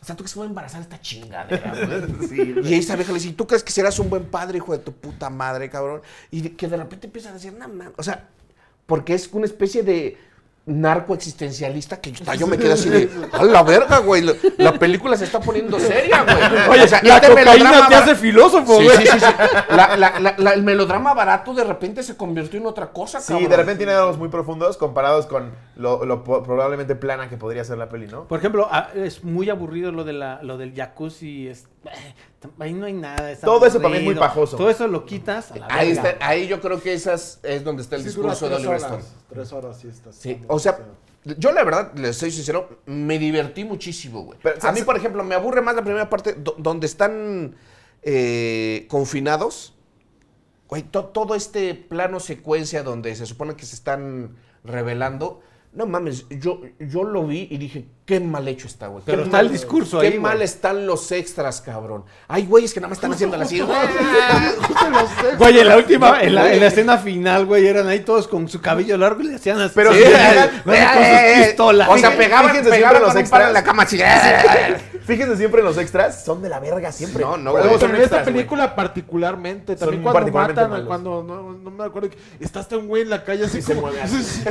O sea, ¿tú crees que se puede embarazar esta chingadera, güey? y esa vieja le dice, ¿tú crees que serás un buen padre, hijo de tu puta madre, cabrón? Y que de repente empieza a decir, no, man. O sea, porque es una especie de narco existencialista que yo, yo me quedé así de, a la verga, güey. La, la película se está poniendo seria, güey. Oye, O sea, la este cocaína te hace filósofo, Sí, güey. sí, sí, sí. La- la- la- la- el melodrama barato de repente se convirtió en otra cosa, Sí, cabrón. de repente tiene diálogos muy profundos comparados con lo, lo probablemente plana que podría ser la peli, ¿no? Por ejemplo, ah, es muy aburrido lo de la, lo del jacuzzi. Es, eh, ahí no hay nada. Todo eso para mí es muy pajoso. Todo eso lo quitas. a la Ahí, está- ahí yo creo que esas es donde está el Sí, discurso de Oliver horas, Stone. Tres horas, sí estás. Sí, o sea, yo la verdad, les soy sincero, me divertí muchísimo, güey. Pero, A mí, por ejemplo, me aburre más la primera parte do- donde están eh, confinados. Güey, to- todo este plano secuencia donde se supone que se están revelando. No mames, yo, yo lo vi y dije, qué mal hecho está, güey. Pero Qué está mal- el discurso Qué ahí, mal güey. están los extras, cabrón. Hay güeyes que nada más están haciendo así. Güey, en la última, en la, en la escena final, güey, eran ahí todos con su cabello largo y le hacían así. Pero Sí, güey, fijan- con sus pistolas. O sea, pegaban, pegaban los palo en extras. la cama así. Fíjense siempre en los extras, son de la verga siempre. No, no, güey. Pero en esta película particularmente, Son también cuando particularmente matan, malos. cuando no, no me acuerdo, está hasta un güey en la calle así Sí, se como... mueve así.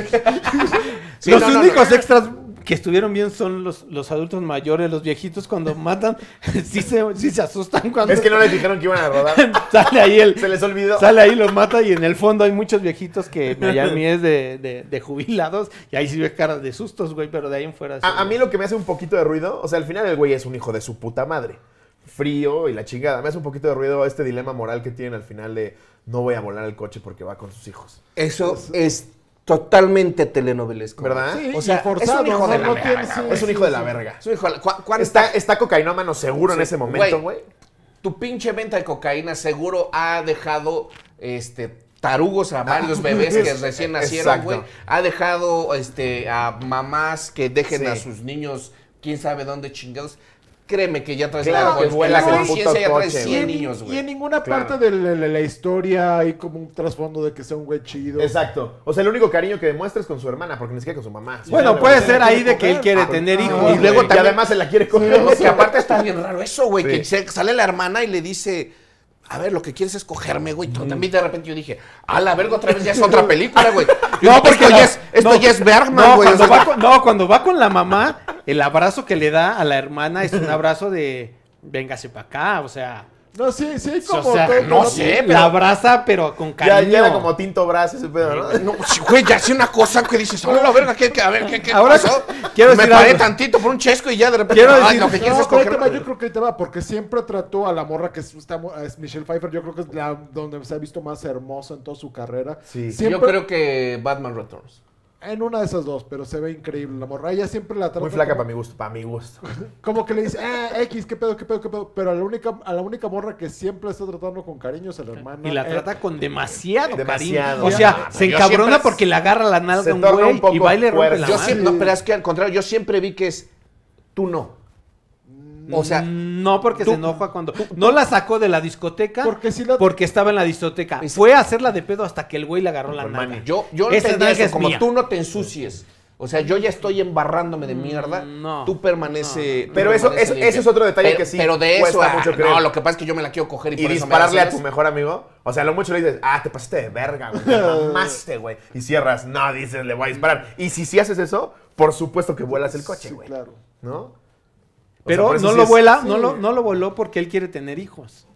Sí, los no, no, únicos no. extras que estuvieron bien son los, los adultos mayores, los viejitos cuando matan, sí se, sí se asustan cuando Es que no les dijeron que iban a rodar. sale ahí el, Se les olvidó. Sale ahí, los mata y en el fondo hay muchos viejitos que Miami es de, de, de jubilados y ahí sí ve caras de sustos, güey, pero de ahí en fuera... sí, A, a mí lo que me hace un poquito de ruido, o sea, al final el güey es un hijo de su puta madre. Frío y la chingada. Me hace un poquito de ruido este dilema moral que tienen al final de no voy a volar el coche porque va con sus hijos. Eso es totalmente telenovelesco. ¿Verdad? Sí, O sea, forzado, es un hijo de la verga. Es un hijo de la verga. Es un hijo de la- ¿cu- cuánta- Está, está cocainómano seguro en ese momento, güey. Tu pinche venta de cocaína seguro ha dejado este tarugos a varios bebés que recién nacieron, güey. Ha dejado este a mamás que dejen Sí. a sus niños quién sabe dónde chingados. Créeme que ya traes Claro la, que en vuelas la el puto conciencia ya traes coche, 100 güey. niños, Y en güey. ninguna Claro. parte de la, la- la historia hay como un trasfondo de que sea un güey chido. Exacto. O sea, el único cariño que demuestra es con su hermana, porque ni siquiera con su mamá. Bueno, puede ser se ahí de que él coger. quiere Ah, tener ah, hijos. y luego también- además se la quiere coger. No, que aparte está bien raro eso, güey. Sí. Que sale la hermana y le dice, a ver, lo que quieres es cogerme, güey. También de repente yo dije, a la verga, otra vez ya es otra película, güey. No, porque esto, ya, es, esto no, ya es Bergman, no, güey. o cuando sea, va con, no, cuando va con la mamá, el abrazo que le da a la hermana es un abrazo de véngase para acá, o sea, No, sí, sí, hay o como sea, todo- no sé, la abraza pero con Ya, cariño. ya era como tinto brazo ese pedo, ¿no? No, sí, güey, ya hace una cosa que dices, a la verga, ¿qué, qué- a ver, ¿qué, qué Ahora, pasó? quiero Me decir paré algo. tantito por un chesco y ya de repente, Quiero ay, decir- lo que quieres No, es pero ahí te va, cogerme. yo creo que ahí te va, porque siempre trató a la morra que es, está es Michelle Pfeiffer, yo creo que es la donde se ha visto más hermosa en toda su carrera. Sí. Siempre, Yo creo que Batman Returns. En una de esas dos, pero se ve increíble la morra. Ella siempre la trata Muy flaca como, para mi gusto, para mi gusto. como que le dice, ah, X, qué pedo, qué pedo, qué pedo. Pero a la única, a la única morra que siempre está tratando con cariño es a la hermana. Y la Eh, trata con demasiado, Demasiado. cariño. O sea, se encabrona porque le agarra la nalga un güey un poco y va y le rompe la Yo siempre, no, pero es que al contrario, yo siempre vi que es tú no. O sea, No, porque tú- se enoja cuando. No la sacó de la discoteca Porque si la- porque estaba en la discoteca. Fue a hacerla de pedo hasta que el güey le agarró la mani. yo, yo Esa entendía nalga eso, es como mía. tú no te ensucies. O sea, yo ya estoy embarrándome de mierda. Mm, no. Tú permanece. Pero eso- eso- ese es otro detalle Pero- que sí Pero de cuesta eso, a- mucho creer. no, lo que pasa es que yo me la quiero coger y, Y por eso me dispararle a tu mejor amigo. O sea, lo mucho le dices, ah, te pasaste de verga, güey. Te mamaste, güey. Y cierras, no, dices, le voy a disparar. Y si sí haces eso, por supuesto que vuelas el coche, Sí, güey. claro. ¿No? O sea, Pero no lo vuela, sí. no lo, no lo voló porque él quiere tener hijos.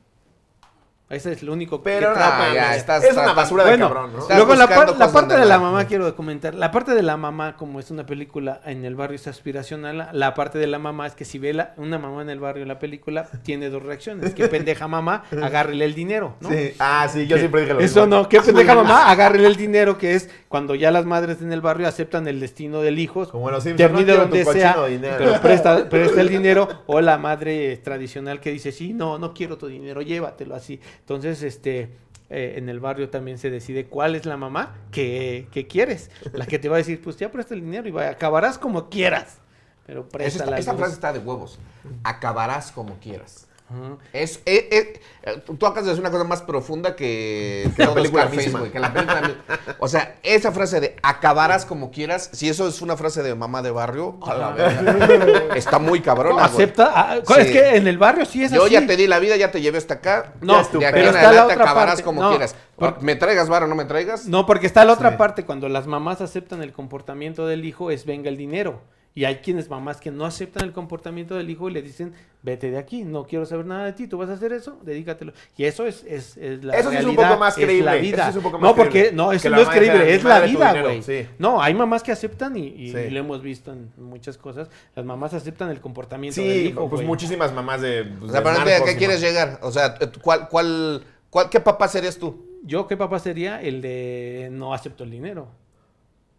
Ese es lo único que Pero no, trata. ya, estás- es una basura de Bueno, cabrón, ¿no? Estás luego la, par- la parte de de la la- mamá quiero comentar. La parte de la mamá, como es una película en el barrio es aspiracional, la- parte de la mamá es que si ve la- una mamá en el barrio en la película, tiene dos reacciones. Que pendeja mamá, agárrele el dinero, ¿no? Sí. Ah, sí, yo siempre dije lo Eso mismo. no, qué pendeja mamá, agárrele el dinero, que es cuando ya las madres en el barrio aceptan el destino del hijo, Como los Simpsons, no donde sea, pero presta, presta el dinero, o la madre tradicional que dice, sí, no, no quiero tu dinero, llévatelo así. Entonces, este, eh, en el barrio también se decide cuál es la mamá que, que quieres. La que te va a decir, pues ya presta el dinero y va, acabarás como quieras. Pero presta esa frase está de huevos. Acabarás como quieras. Ajá. Es, eh, eh, eh, tú acabas de decir una cosa más profunda que, Que la película misma. güey, que la película mi- O sea, esa frase de acabarás como quieras, si eso es una frase de mamá de barrio, a la verga, está muy cabrona, güey. Acepta, ah, Sí. es que en el barrio sí es Yo así. ya te di la vida, ya te llevé hasta acá. No, de aquí pero en adelante acabarás parte. como No, quieras. por- Me traigas vara o no me traigas. No, porque está la otra Sí. parte, cuando las mamás aceptan el comportamiento del hijo, es venga el dinero. Y hay quienes mamás que no aceptan el comportamiento del hijo y le dicen, vete de aquí, no quiero saber nada de ti, tú vas a hacer eso, dedícatelo. Y eso es, es, es la Eso sí es un realidad, poco más es creíble, la eso vida. es un poco más no, porque, creíble. no, eso no es creíble, es "Mi la vida, dinero", güey. sí. No, hay mamás que aceptan y, y Sí. lo hemos visto en muchas cosas, las mamás aceptan el comportamiento del Sí, hijo, pues güey. muchísimas mamás de. pues, O sea, de pero ¿a narcos qué y quieres llegar? O sea, ¿cuál, cuál, cuál, ¿qué papá serías tú? Yo, ¿qué papá sería? El de no acepto el dinero.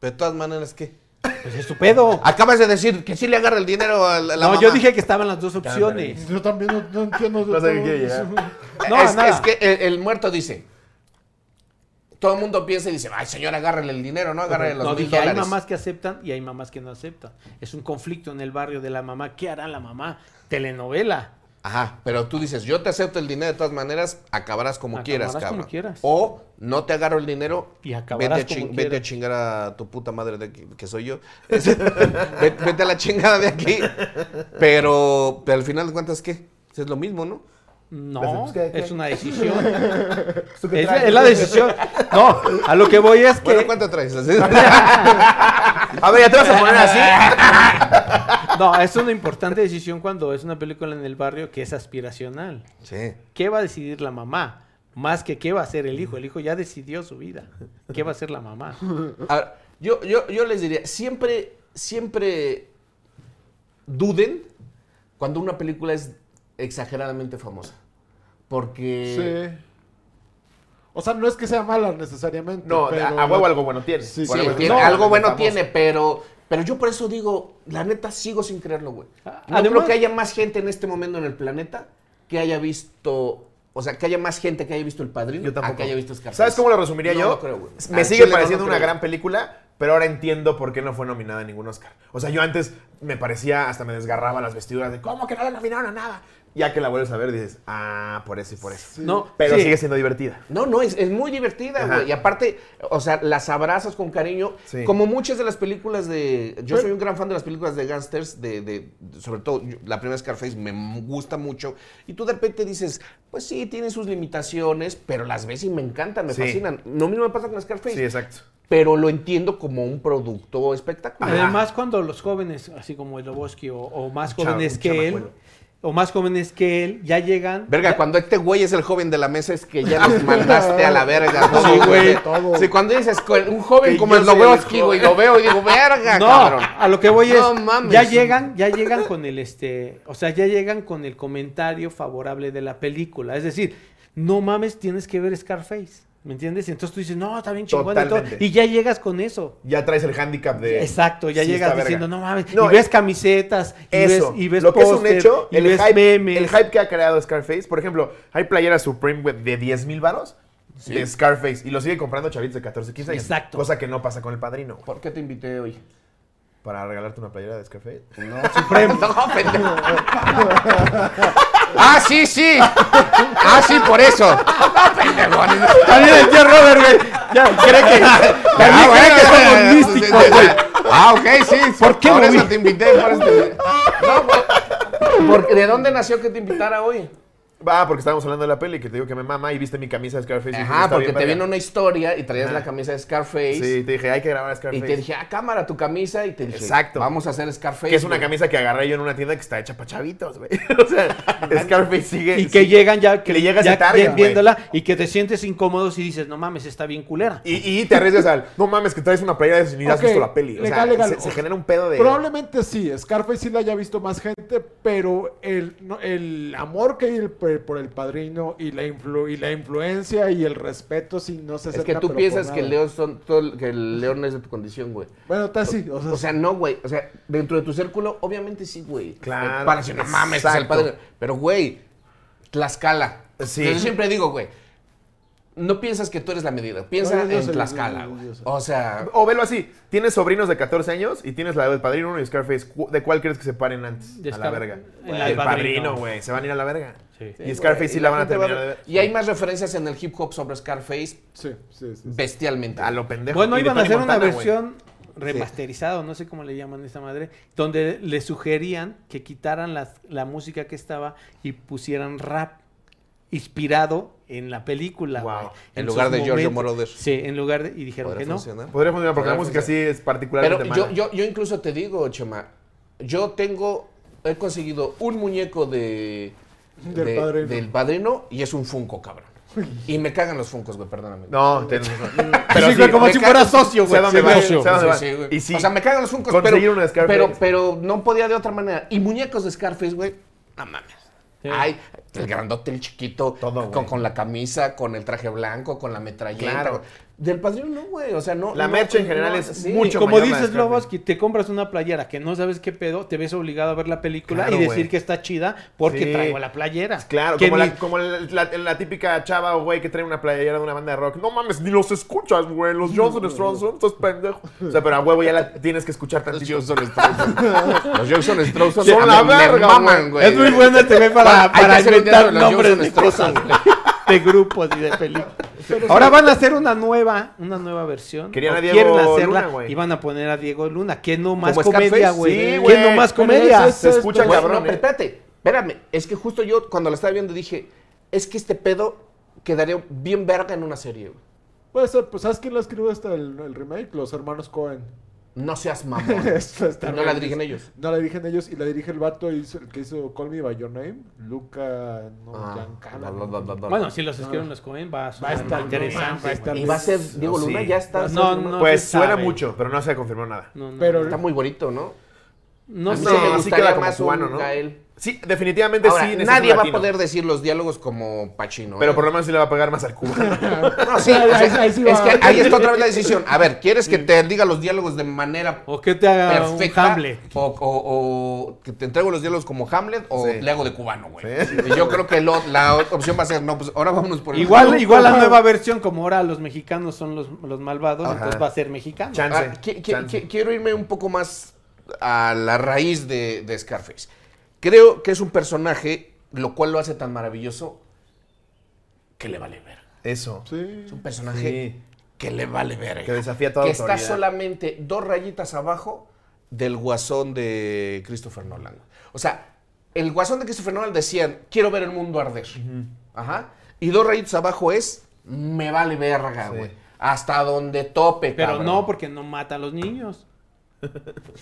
De todas maneras, ¿qué? Pues es tu pedo. Acabas de decir que sí le agarra el dinero a la, no, mamá. yo dije que estaban las dos opciones. Yo también no, no entiendo. No sé qué todo quiere eso. llegar. No, es, nada. es que el, el muerto dice. Todo el mundo piensa y dice, ay señor, agárrele el dinero, ¿no? Agárrele los No, mil dije, hay mamás que aceptan y hay mamás que no aceptan. Es un conflicto en el barrio de la mamá. ¿Qué hará la mamá? Telenovela. Ajá, pero tú dices, yo te acepto el dinero de todas maneras, acabarás como Acabarás quieras, como cabrón. quieras. O no te agarro el dinero Y acabarás vete, a como vete a chingar a tu puta madre de aquí, que soy yo. vete, vete a la chingada de aquí. Pero, pero al final de cuentas, ¿qué? Es lo mismo, ¿no? No, Pues, ¿qué- qué? es una decisión. ¿Tú qué es, la decisión. No, a lo que voy es que. Bueno, ¿cuánto traes? A ver, ya te vas a poner así. No, es una importante decisión cuando es una película en el barrio que es aspiracional. sí. ¿Qué va a decidir la mamá? Más que qué va a hacer el hijo. El hijo ya decidió su vida. ¿Qué va a hacer la mamá? A ver, yo, yo, yo les diría, siempre, siempre duden cuando una película es exageradamente famosa. Porque... Sí. O sea, no es que sea mala necesariamente. No, pero- a, a huevo algo bueno tiene. Sí, Sí, algo es tiene- no, algo bueno tiene, pero, pero yo por eso digo, la neta sigo sin creerlo, güey. Ah, No además- creo que haya más gente en este momento en el planeta que haya visto, o sea, que haya más gente que haya visto El Padrino Yo a que haya visto Scarface. ¿Sabes cómo lo resumiría No yo? lo creo, güey. Me sigue chile no pareciendo una creo. gran película, pero ahora entiendo por qué no fue nominada en ningún Oscar. O sea, yo antes me parecía, hasta me desgarraba las vestiduras de ¿cómo que no la nominaron a nada? Ya que la vuelves a ver dices, ah, por eso y por eso. No, Pero sí. sigue siendo divertida. No, no, es, es muy divertida, güey. Y aparte, o sea, las abrazas con cariño. Sí. Como muchas de las películas de. Yo soy un gran fan de las películas de gangsters, de, de- sobre todo yo- la primera Scarface me gusta mucho. Y tú de repente dices, pues sí, tiene sus limitaciones, pero las ves y me encantan, me Sí. fascinan. Lo mismo me pasa con Scarface. Sí, exacto. pero lo entiendo como un producto espectacular. Además, cuando los jóvenes, así como Sloboski o, o más chavo- jóvenes que él. O más jóvenes que él, ya llegan. Verga, ya- cuando este güey es el joven de la mesa es que ya nos mandaste a la verga. todo, Sí, güey. Todo. Sí, cuando dices un joven Que como el el Lobowski, güey, lo veo y digo, verga, No, cabrón. a lo que voy es, No mames. ya llegan, ya llegan con el este, o sea, ya llegan con el comentario favorable de la película. Es decir, no mames, tienes que ver Scarface. ¿Me entiendes? Entonces tú dices, no, está bien chingón y todo. Y ya llegas con eso. Ya traes el handicap de. Exacto, ya Sí, llegas verga. diciendo, no mames, No, y ves camisetas, y Eso, ves, y ves lo que es un hecho, y el ves hype, memes. el hype que ha creado Scarface. Por ejemplo, hay playeras Supreme de 10 mil varos de Scarface y lo sigue comprando chavitos de 14, 15 años. Exacto. Cosa que no pasa con el padrino. ¿Por qué te invité hoy? Para regalarte una playera de Scarface. No, Supremo. no, pendejo. ah, sí, sí. Ah, sí, por eso. No, pendejo. También el tío Robert, güey, ya cree que, también cree que somos místicos, güey. Ah, ok, sí. ¿Por qué, Por eso te invité. Por eso te. No. Porque, ¿De dónde nació que te invitara hoy? Va, porque estábamos hablando de la peli, que te digo que me mama y viste mi camisa de Scarface. y dije, Ajá, "Está porque bien, te verga". vino una historia y traías Ajá. la camisa de Scarface. Sí, te dije, hay que grabar a Y Scarface. te dije, ah, cámara, tu camisa. Y te dije, Exacto. vamos a hacer Scarface. que es una güey. camisa que agarré yo en una tienda que está hecha para chavitos, güey. o sea, Scarface sigue. Y que llegan ya, Que le llega ese ya güey. viéndola y que te sientes incómodo y dices, no mames, está bien culera. Y, y te arriesgas al, no mames, que traes una playera de si ni has Ok, visto la peli. O legal, sea, legal. Se, se genera un pedo de. Probablemente sí, Scarface sí la haya visto más gente, pero el, no- el amor que hay el- por por el padrino y la, influ- y la influencia y el respeto, sí, no se Es que tú piensas que el, león son todo- que el león es de tu condición, güey. Bueno, está así, o sea, O sea, no, güey. O sea, dentro de tu círculo, obviamente sí, güey. Claro, Para decir, no mames, es el padre. Pero, güey, Tlaxcala. Sí. Yo siempre digo, güey, no piensas que tú eres la medida. Piensa No, en Tlaxcala, güey. O sea, O velo así, tienes sobrinos de 14 años y tienes la del padrino y Scarface. ¿Cu- ¿De cuál crees que se paren antes? De a la verga. el padrino, Padrino. güey. Se van a ir a la verga. Sí. Y Scarface sí la van a terminar de ver. Y hay más referencias en el hip hop sobre Scarface sí, sí, sí, sí. bestialmente. A lo pendejo. Bueno, iban a hacer una versión remasterizada, o no sé cómo le llaman a esta madre, donde le sugerían que quitaran las- la música que estaba y pusieran rap inspirado en la película. Wow. En lugar de Giorgio momentos. Moroder. Sí, en lugar de... Y dijeron que no. funcionar. Podría funcionar porque la música sí funcionar. es particularmente Pero mala. yo, yo, yo incluso te digo, Chema, yo tengo, he conseguido un muñeco de, Del de- Padrino. del padrino y es un Funko, cabrón. Y me cagan los Funcos, güey, perdóname. No. Sí, güey, como si fuera socio, güey. va, socio. sé dónde va. Sí, sí, güey. Y sí, o sea, me cagan los Funcos, pero, Scarface. pero, pero no podía de otra manera. Y muñecos de Scarface, güey, no mames. Sí. Ay, el grandote, el chiquito, Todo, con, güey. con la camisa, con el traje blanco, con la metralleta. Claro. Del padrino no, güey. O sea, no. La no, merch en general no, es sí. mucho Como dices. Lobos, que te compras una playera que no sabes qué pedo, te ves obligado a ver la película Claro, y decir güey. que está chida porque Sí. traigo la playera. Claro, Que como, ni- la, como la, la- la típica chava o güey que trae una playera de una banda de rock. No mames, ni los escuchas, güey. Los Johnson Stronson, estos pendejos. O sea, pero a huevo ya la tienes que escuchar Los tantito. Johnson Strauss. Los Johnson Strauss son, la verga, güey. Es muy buena TV para, Hay que para hacer un inventar nombres de cosas, güey. de grupos y de películas. Ahora van a hacer una nueva, una nueva versión. Querían a Diego quieren hacerla Luna, güey. y van a poner a Diego Luna, que no más ¿Como comedia, Scarface? güey. Sí, no más Pero comedia. ese- Se escucha Güey, cabrón, no, pero ¿eh? espérate, espérame. Es que justo yo cuando la estaba viendo dije, es que este pedo quedaría bien verga en una serie, güey. Puede ser, pues ¿sabes quién la escribió hasta el, el remake? Los hermanos Cohen. No seas mamón. No la dirigen ellos. No la dirigen ellos y la dirige el vato hizo- el que hizo Call Me By Your Name, Luca no, Ah, no, no, no. Bueno, si los escriben los Cohen va a, Va a estar interesante. va a estar-. Y va a ser Diego Sí. Luna, ya está. No, no, Pues suena sabe. mucho, pero no se ha confirmado nada. No, no, Pero- Está muy bonito, ¿no? no a mí sé. sí me así gustaría queda como más un cubano, ¿no? Gael. Sí, definitivamente Ahora, sí. necesita nadie va a poder decir los diálogos como Pachino. Pero ¿eh? por lo menos sí le va a pagar más al cubano. No, sí, o sea, Ahí- ahí sí es que ahí está otra vez la decisión. A ver, ¿quieres que te diga los diálogos de manera O que te haga perfecta? un Hamlet. O, o- o que te entrego los diálogos como Hamlet o Sí. le hago de cubano, güey. Sí. Yo creo que lo- la opción va a ser, no, pues ahora vámonos por el Igual, igual la nueva versión, como ahora los mexicanos son los, los malvados, Ajá. entonces va a ser mexicano. Chance. Ah, quiero irme un poco más a la raíz de, de Scarface. Creo que es un personaje, lo cual lo hace tan maravilloso, que le vale ver. Eso. Sí. Es un personaje Sí. que le vale ver. Que desafía toda Que está solamente dos rayitas abajo del guasón de Christopher Nolan. O sea, el guasón de Christopher Nolan decían, quiero ver el mundo arder. Ajá. Y dos rayitas abajo es, me vale verga, Sí. güey. Hasta donde tope, Pero cabrón. no, porque no mata a los niños.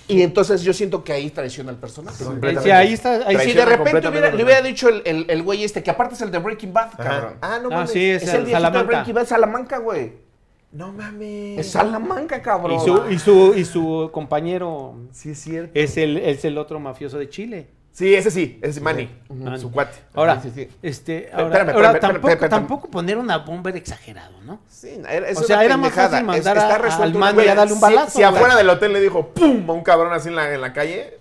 Y entonces yo siento que ahí traiciona al personaje. Sí, ahí está. Ahí si de repente hubiera- le hubiera dicho el, el, el güey este, que aparte es el de Breaking Bad, Ajá. cabrón. Ah, no Ah, mames. sí, es es el el de. Breaking Bad, Salamanca, güey. No mames. Es Salamanca, cabrón. Y su, y su, y su compañero Sí, es cierto. es el, es el otro mafioso de Chile. Sí, ese sí. Ese es Manny. Manny. Su cuate. Ahora, Sí, sí, sí. este, ahora, espérame, ahora espérame, tampoco, espérame, tampoco poner una bomba era exagerado, ¿no? Sí, era, es O sea, era más fácil Es- mandar está a- resuelto al mando y a darle un balazo. Si, afuera del hotel le dijo ¡pum! a un cabrón así en la, en la calle.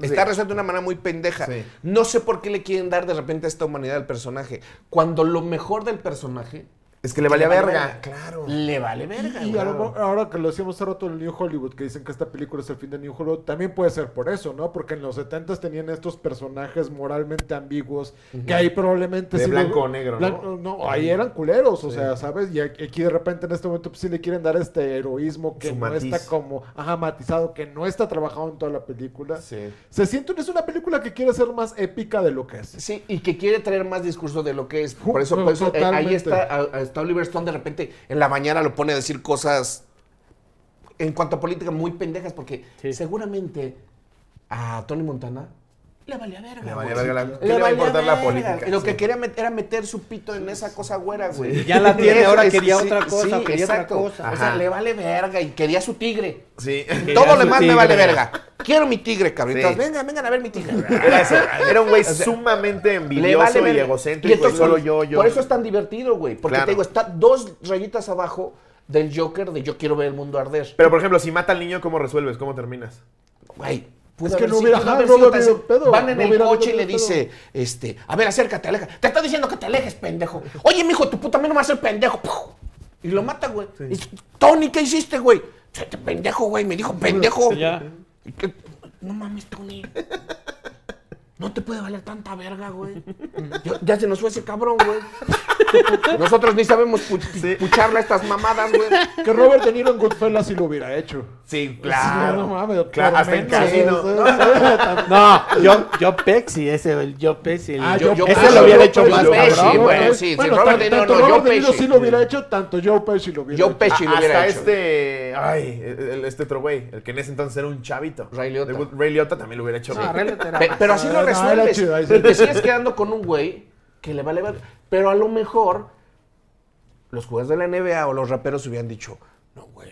Está resuelto de una manera muy pendeja. Sí. No sé por qué le quieren dar de repente a esta humanidad al personaje. Cuando lo mejor del personaje Es que le vale verga. verga. Claro. le vale verga. Y mejor, ahora que lo decíamos hace rato en el New Hollywood, que dicen que esta película es el fin de New Hollywood, también puede ser por eso, ¿no? Porque en los 70 tenían estos personajes moralmente ambiguos, que ahí probablemente... De sí blanco o negro, ¿no? blanco- ¿no? ahí eran culeros, o sea, ¿sabes? Y aquí de repente en este momento pues, sí le quieren dar este heroísmo que Su no matiz. está como, ajá, matizado, que no está trabajado en toda la película. Sí. Se siente, es una película que quiere ser más épica de lo que es. Sí, y que quiere traer más discurso de lo que es. Por eso, No, por eso, eh, ahí está, a- a- está Oliver Stone de repente en la mañana lo pone a decir cosas en cuanto a política muy pendejas, porque Sí. seguramente a Tony Montana le valía verga. Le valía verga la- Le ¿qué le va a valía importar la verga. política? Y lo Sí. que quería met- era meter su pito en esa cosa güera, güey. Ya la tiene, ahora quería sí, otra cosa, sí, quería otra cosa. O sea, le vale verga y quería su tigre. Sí. Todo lo demás me vale verga. Quiero mi tigre, cabrón. Sí. Entonces, vengan, vengan a ver mi tigre. Era, un güey sea, sumamente envidioso vale y egocéntrico. Y entonces, y solo yo, yo. Por eso es tan divertido, güey. Porque Claro. te digo, está dos rayitas abajo del Joker de yo quiero ver el mundo arder. Pero por ejemplo, si mata al niño, ¿cómo resuelves? ¿Cómo terminas? Güey. Pudo Es que no hubiera- ajá, no hubiera pedo, Van en no el coche y le dice, este, a ver, acércate, aleja. Te está diciendo que te alejes, pendejo. Oye, mijo, tu puta, a mí no me va a hacer pendejo. Y lo mata, güey. Y dice, Tony, ¿qué hiciste, güey? Este pendejo, güey, me dijo pendejo. Ya. No mames, Tony. No te puede valer tanta verga, güey. Yo- ya se nos fue ese cabrón, güey. Nosotros ni sabemos pu- Sí. pucharle a estas mamadas, güey. Que Robert De Niro en Goodfellas sí lo hubiera hecho. Sí, Sí, no mames, Claro, hasta en casino. o sea, No, yo, yo Pexi, ese, el yo Pexi. el- Ah, yo- yo- ese ah, lo hubiera yo- hecho más Pesci, cabrón. güey. sí, sí, bueno, Robert De Niro tanto no, Robert Joe De Niro Pesci. sí lo hubiera hecho, tanto Joe Pesci lo hubiera Joe hecho. Pesci lo hubiera Hasta hecho. este. Ay, el- este otro güey, el que en ese entonces era un chavito. Ray Liotta. De Ray Liotta también lo hubiera hecho. Ah, Ray Liotta era Pe- pero así Ah, lo no, resuelves. chido, sí. Te sigues quedando con un güey que le vale. Pero a lo mejor los jugadores de la NBA o los raperos hubieran dicho, no, güey.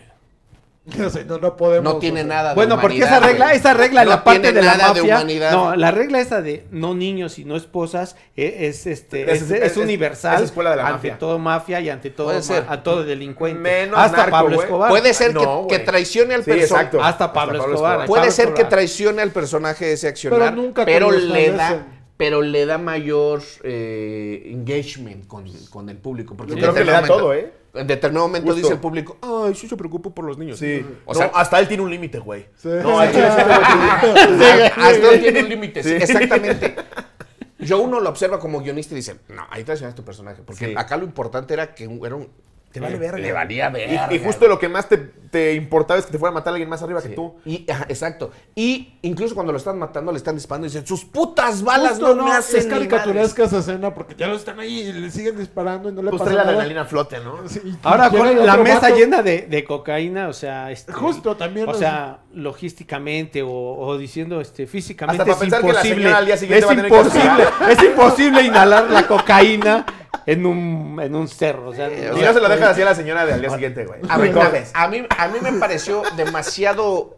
O sea, no, no podemos. No tiene nada de Bueno, porque esa regla, güey. esa regla, No la parte tiene de la nada de mafia, humanidad. no, la regla esa de no niños y no esposas e- es, este, Es- es, es- es es- universal es escuela de la ante mafia. todo mafia y ante todo Puede ma- ser. a todo delincuente, Menos hasta narco, Pablo güey. Escobar. Puede ser No, que, traicione al Sí, personaje. Hasta Pablo Escobar. Puede Pablo ser que traicione al personaje de ese accionar, Pero nunca pero le da, pero le da mayor eh, engagement con, con el público. Porque Yo creo que le da todo, ¿eh? En determinado momento Justo. dice el público, ay, sí se preocupa por los niños. Sí. O No, sea, hasta él tiene un límite, güey. Sí. No, sí hasta él tiene un límite. sí, exactamente. Yo uno lo observa como guionista y dice, no, ahí traicionaste tu personaje. Porque Sí. acá lo importante era que era un... Te vale verga. Le valía Y- verga. Y, justo lo que más te, te importaba es que te fuera a matar a alguien más arriba que tú. Y, ajá, exacto. Y incluso cuando lo están matando, le están disparando y dicen, sus putas balas Justo no, me hacen Es caricaturesca esa escena porque ya lo están ahí y le siguen disparando y no le Pues pasa trae la nada. adrenalina a flote, ¿no? Sí, Ahora con la mesa vato. llena de, de cocaína, o sea, este, Justo, también, o sea, logísticamente o, o diciendo este físicamente Hasta es para pensar que la imposible, señora al día siguiente es va a tener que imposible, es imposible inhalar la cocaína en un en un cerro, o sea, no- Y no se lo dejas así a la señora de al día siguiente, güey. A a, mí, a mí me pareció demasiado,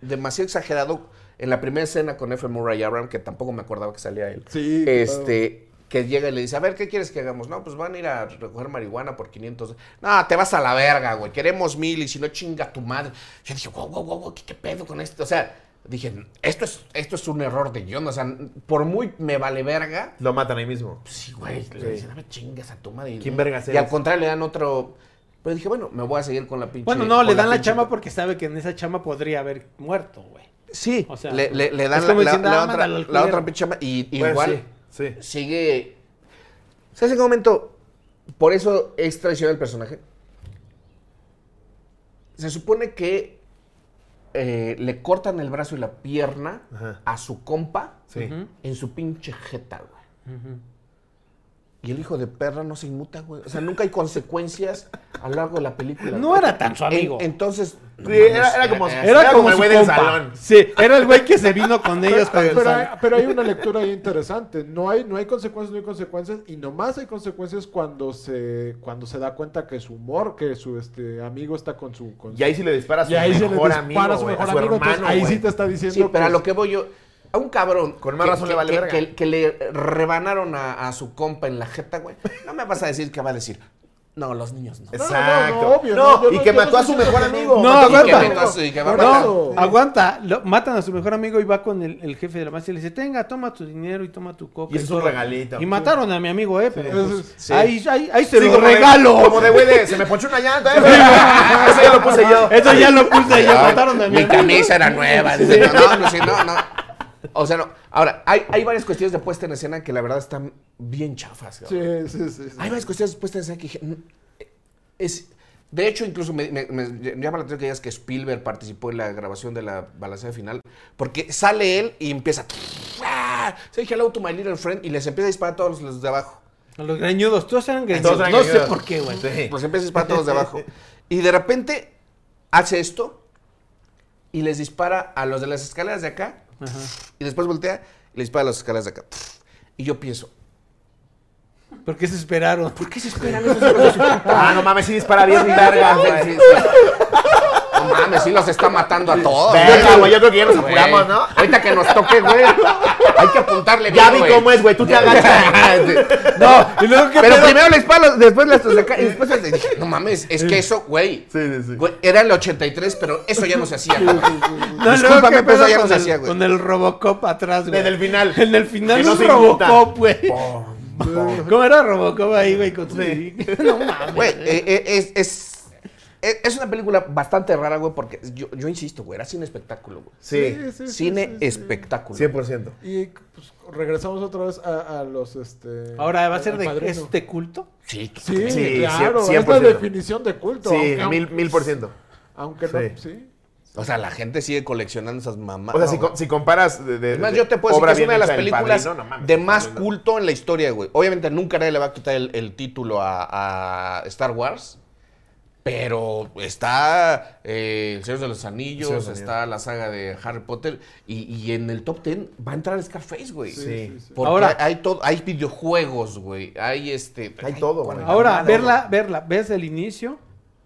demasiado exagerado en la primera escena con F. Murray Abraham, que tampoco me acordaba que salía él. Sí, Este, que llega y le dice, a ver, ¿qué quieres que hagamos? No, pues van a ir a recoger marihuana por 500. No, te vas a la verga, güey. Queremos mil y si no, chinga tu madre. Yo dije, wow, wow, wow, wow, ¿qué, qué pedo con esto? O sea, dije, esto es, esto es un error de guion. O sea, por muy me vale verga, Lo matan ahí mismo. pues sí, güey. Le dicen, a ver, chingas a tu madre. Y- ¿Quién vergas Y al contrario, le dan otro... Pero dije, bueno, me voy a seguir con la pinche... Bueno, no, le dan la pinche- chama porque sabe que en esa chama podría haber muerto, güey. Sí, O sea, le, le- le dan la, diciendo, ah, otra, la otra pinche chama y Pues, igual sí, sí. sigue... ¿Sabes en qué momento? Por eso es traición el personaje. Se supone que eh, le cortan el brazo y la pierna Ajá. a su compa Sí. En su pinche jeta, güey. Ujú. Y el hijo de perra no se inmuta, güey. O sea, nunca hay consecuencias a lo largo de la película. No güey. era tan su amigo. En- entonces... no Sí, era, como, Era, como, el güey del compa. salón. Sí, era el güey que se vino con ellos cuando Pero sal- hay, pero hay una lectura ahí interesante. No hay, no hay consecuencias, no hay consecuencias. Y nomás hay consecuencias cuando se, cuando se da cuenta que su humor, que su este amigo está con su. Con Y ahí sí le dispara a su y ahí se le mejor dispara amigo, a su mejor a su amigo. entonces ahí sí te está diciendo. Sí, pero a lo que voy yo, a un cabrón Con más que- razón le que- vale que, verga. que- que le rebanaron a, a su compa en la jeta, güey. No me vas a decir que va a decir, no, los niños no. no, Exacto. no, obvio, No, no, y no- que no mató a su mejor amigo. no. mató a No, aguanta. Aguanta, matan a su mejor amigo y va con el, el jefe de la mafia y le dice, tenga, toma tu dinero y toma tu coca. Y es un todo". regalito. Y mataron a mi amigo, eh, pero Sí. pues, Sí. ahí, ahí, ahí se Sí, lo como de- regalo. como de güey de, se me ponchó una llanta, eh. Eso ya lo puse yo. Eso ya lo puse yo, mataron a mi Mi amigo. camisa era nueva. Dice, no, no, no, sí, no, no. O sea, no. Ahora, hay, hay varias cuestiones de puesta en escena que la verdad están bien chafas. Sí, sí, sí. sí. Hay varias cuestiones de puesta en escena que dije, "Mm, es... De hecho, incluso me, me- me llama la atención que digas que Spielberg participó en la grabación de la balacera final, porque sale él y empieza... ¡ah! Se dije, hello to my little friend, y les empieza a disparar a todos los de abajo. A Los greñudos, todos eran greñudos. No sé por qué, güey. Sí. Los empieza a disparar a todos de abajo. Y de repente hace esto y les dispara a los de las escaleras de acá, Ajá. Y después voltea y les dispara a las escaleras de acá. Y yo pienso, ¿Por qué se esperaron? ¿por qué se esperan esos hijos de su Ah, no mames, sí dispara bien verga, Sí, güey. No mames, sí los está matando a todos. Verga, güey, yo creo que ya nos Güey. apuramos, ¿no? Ahorita que nos toque, güey. Hay que apuntarle bien, Ya vi güey. cómo es, güey, tú te agachas. No, y luego qué Pero pedo? primero les disparo, después de acá, y después les dije, no mames, es que eso, güey. Sí, sí, sí. Güey, era el 83, pero eso ya no se hacía. güey. No, luego Discúlpame, qué pero eso ya no con se el- hacía, güey. Con el Robocop atrás, güey. Desde el final. En el final Que no se. Robocop, güey. ¿Cómo era Robocop ahí, güey? Con su... No mames. Güey, eh, eh, es, es, es, es una película bastante rara, güey, porque yo, yo insisto, güey, era cine espectáculo, güey. Sí, Sí, sí, Cine sí, sí, sí. espectáculo. 100%. Y pues, regresamos otra vez a, a los este. Ahora, ¿va a ser de padrino. este culto? Sí, Sí, Sí, claro, cien- es la 100%. definición de culto. Sí, aunque- mil, mil por ciento. Aunque no, Sí. sí. O sea, la gente sigue coleccionando esas mamás. O sea, si, co- si comparas de, de- Es más, de yo te puedo decir que es una de las películas Padrino, no mames, de más culto en la historia, güey. Obviamente nunca nadie le va a quitar el, el título a, a Star Wars. Pero está eh, El Señor de los Anillos, de los está la saga de Harry Potter. Y, y en el top 10 va a entrar Scarface, güey. Sí, Sí. sí, sí. Porque Ahora- hay todo, hay videojuegos, güey. Hay este. Hay todo, güey. Ahora, verla, verla, ves el inicio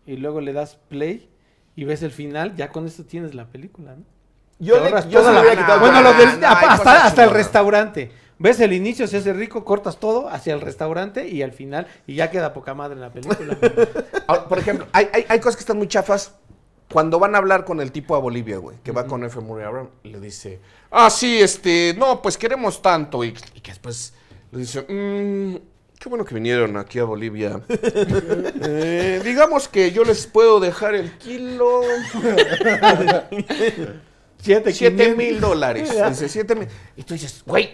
y luego le das play y ves el final, ya con esto tienes la película, ¿no? Yo, Te le, yo se la- quitado. Bueno, lo del- no, hasta, hasta el restaurante. Ves el inicio, se hace rico, cortas todo hacia el restaurante y al final, y ya queda poca madre en la película. Ahora, por ejemplo, hay, hay, hay cosas que están muy chafas. Cuando van a hablar con el tipo a Bolivia, güey, que va con F. Murray Abraham, le dice, ah, sí, este, no, pues queremos tanto. Y, y que después le dice, "Mm, qué bueno que vinieron aquí a Bolivia. Eh, digamos que yo les puedo dejar el kilo. Siete, 7 500. mil dólares. Dice, 7 mil. Y tú dices, güey,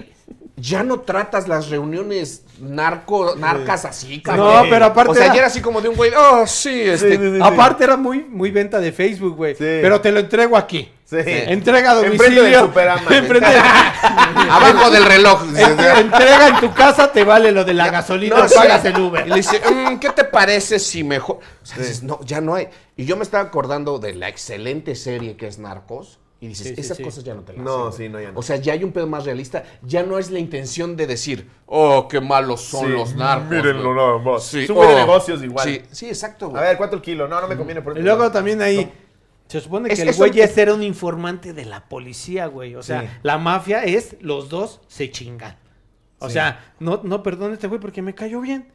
ya no tratas las reuniones narco, narcas así, cabrón. No, pero aparte O sea, era- ya era así como de un güey, oh, sí, este. Sí, sí, sí. Aparte era muy, muy venta de Facebook, güey. Sí. Pero te lo entrego aquí. Sí. Entrega a Enfrente domicilio. Superama. Enfrente de- Abajo del reloj. En- entrega en tu casa, te vale lo de la gasolina, No, sí. pagas el Uber. Y le dice, "Mm, ¿qué te parece si mejor? O sea, dices, no, ya no hay. Y yo me estaba acordando de la excelente serie que es Narcos. Y dices, Sí, sí, esas sí. cosas ya no te las No, hacen, sí, no, ya no. O sea, ya hay un pedo más realista. Ya no es la intención de decir, oh, qué malos son Sí, los narcos. mírenlo güey". nada más. Sí, Es oh. negocios igual. Sí, sí, exacto, A güey. ver, ¿cuánto el kilo? No, no me conviene por Y luego también ahí. Se supone que Es- el güey ese era un informante de la policía, güey. O sea, Sí. la mafia es los dos se chingan. O Sí. sea, no, no perdón este güey porque me cayó bien.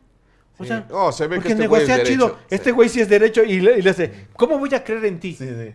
O sea, Oh, se ve que porque este güey es negocia chido. derecho. Este güey sí es derecho y le, y le hace, ¿cómo voy a creer en ti? Sí, sí.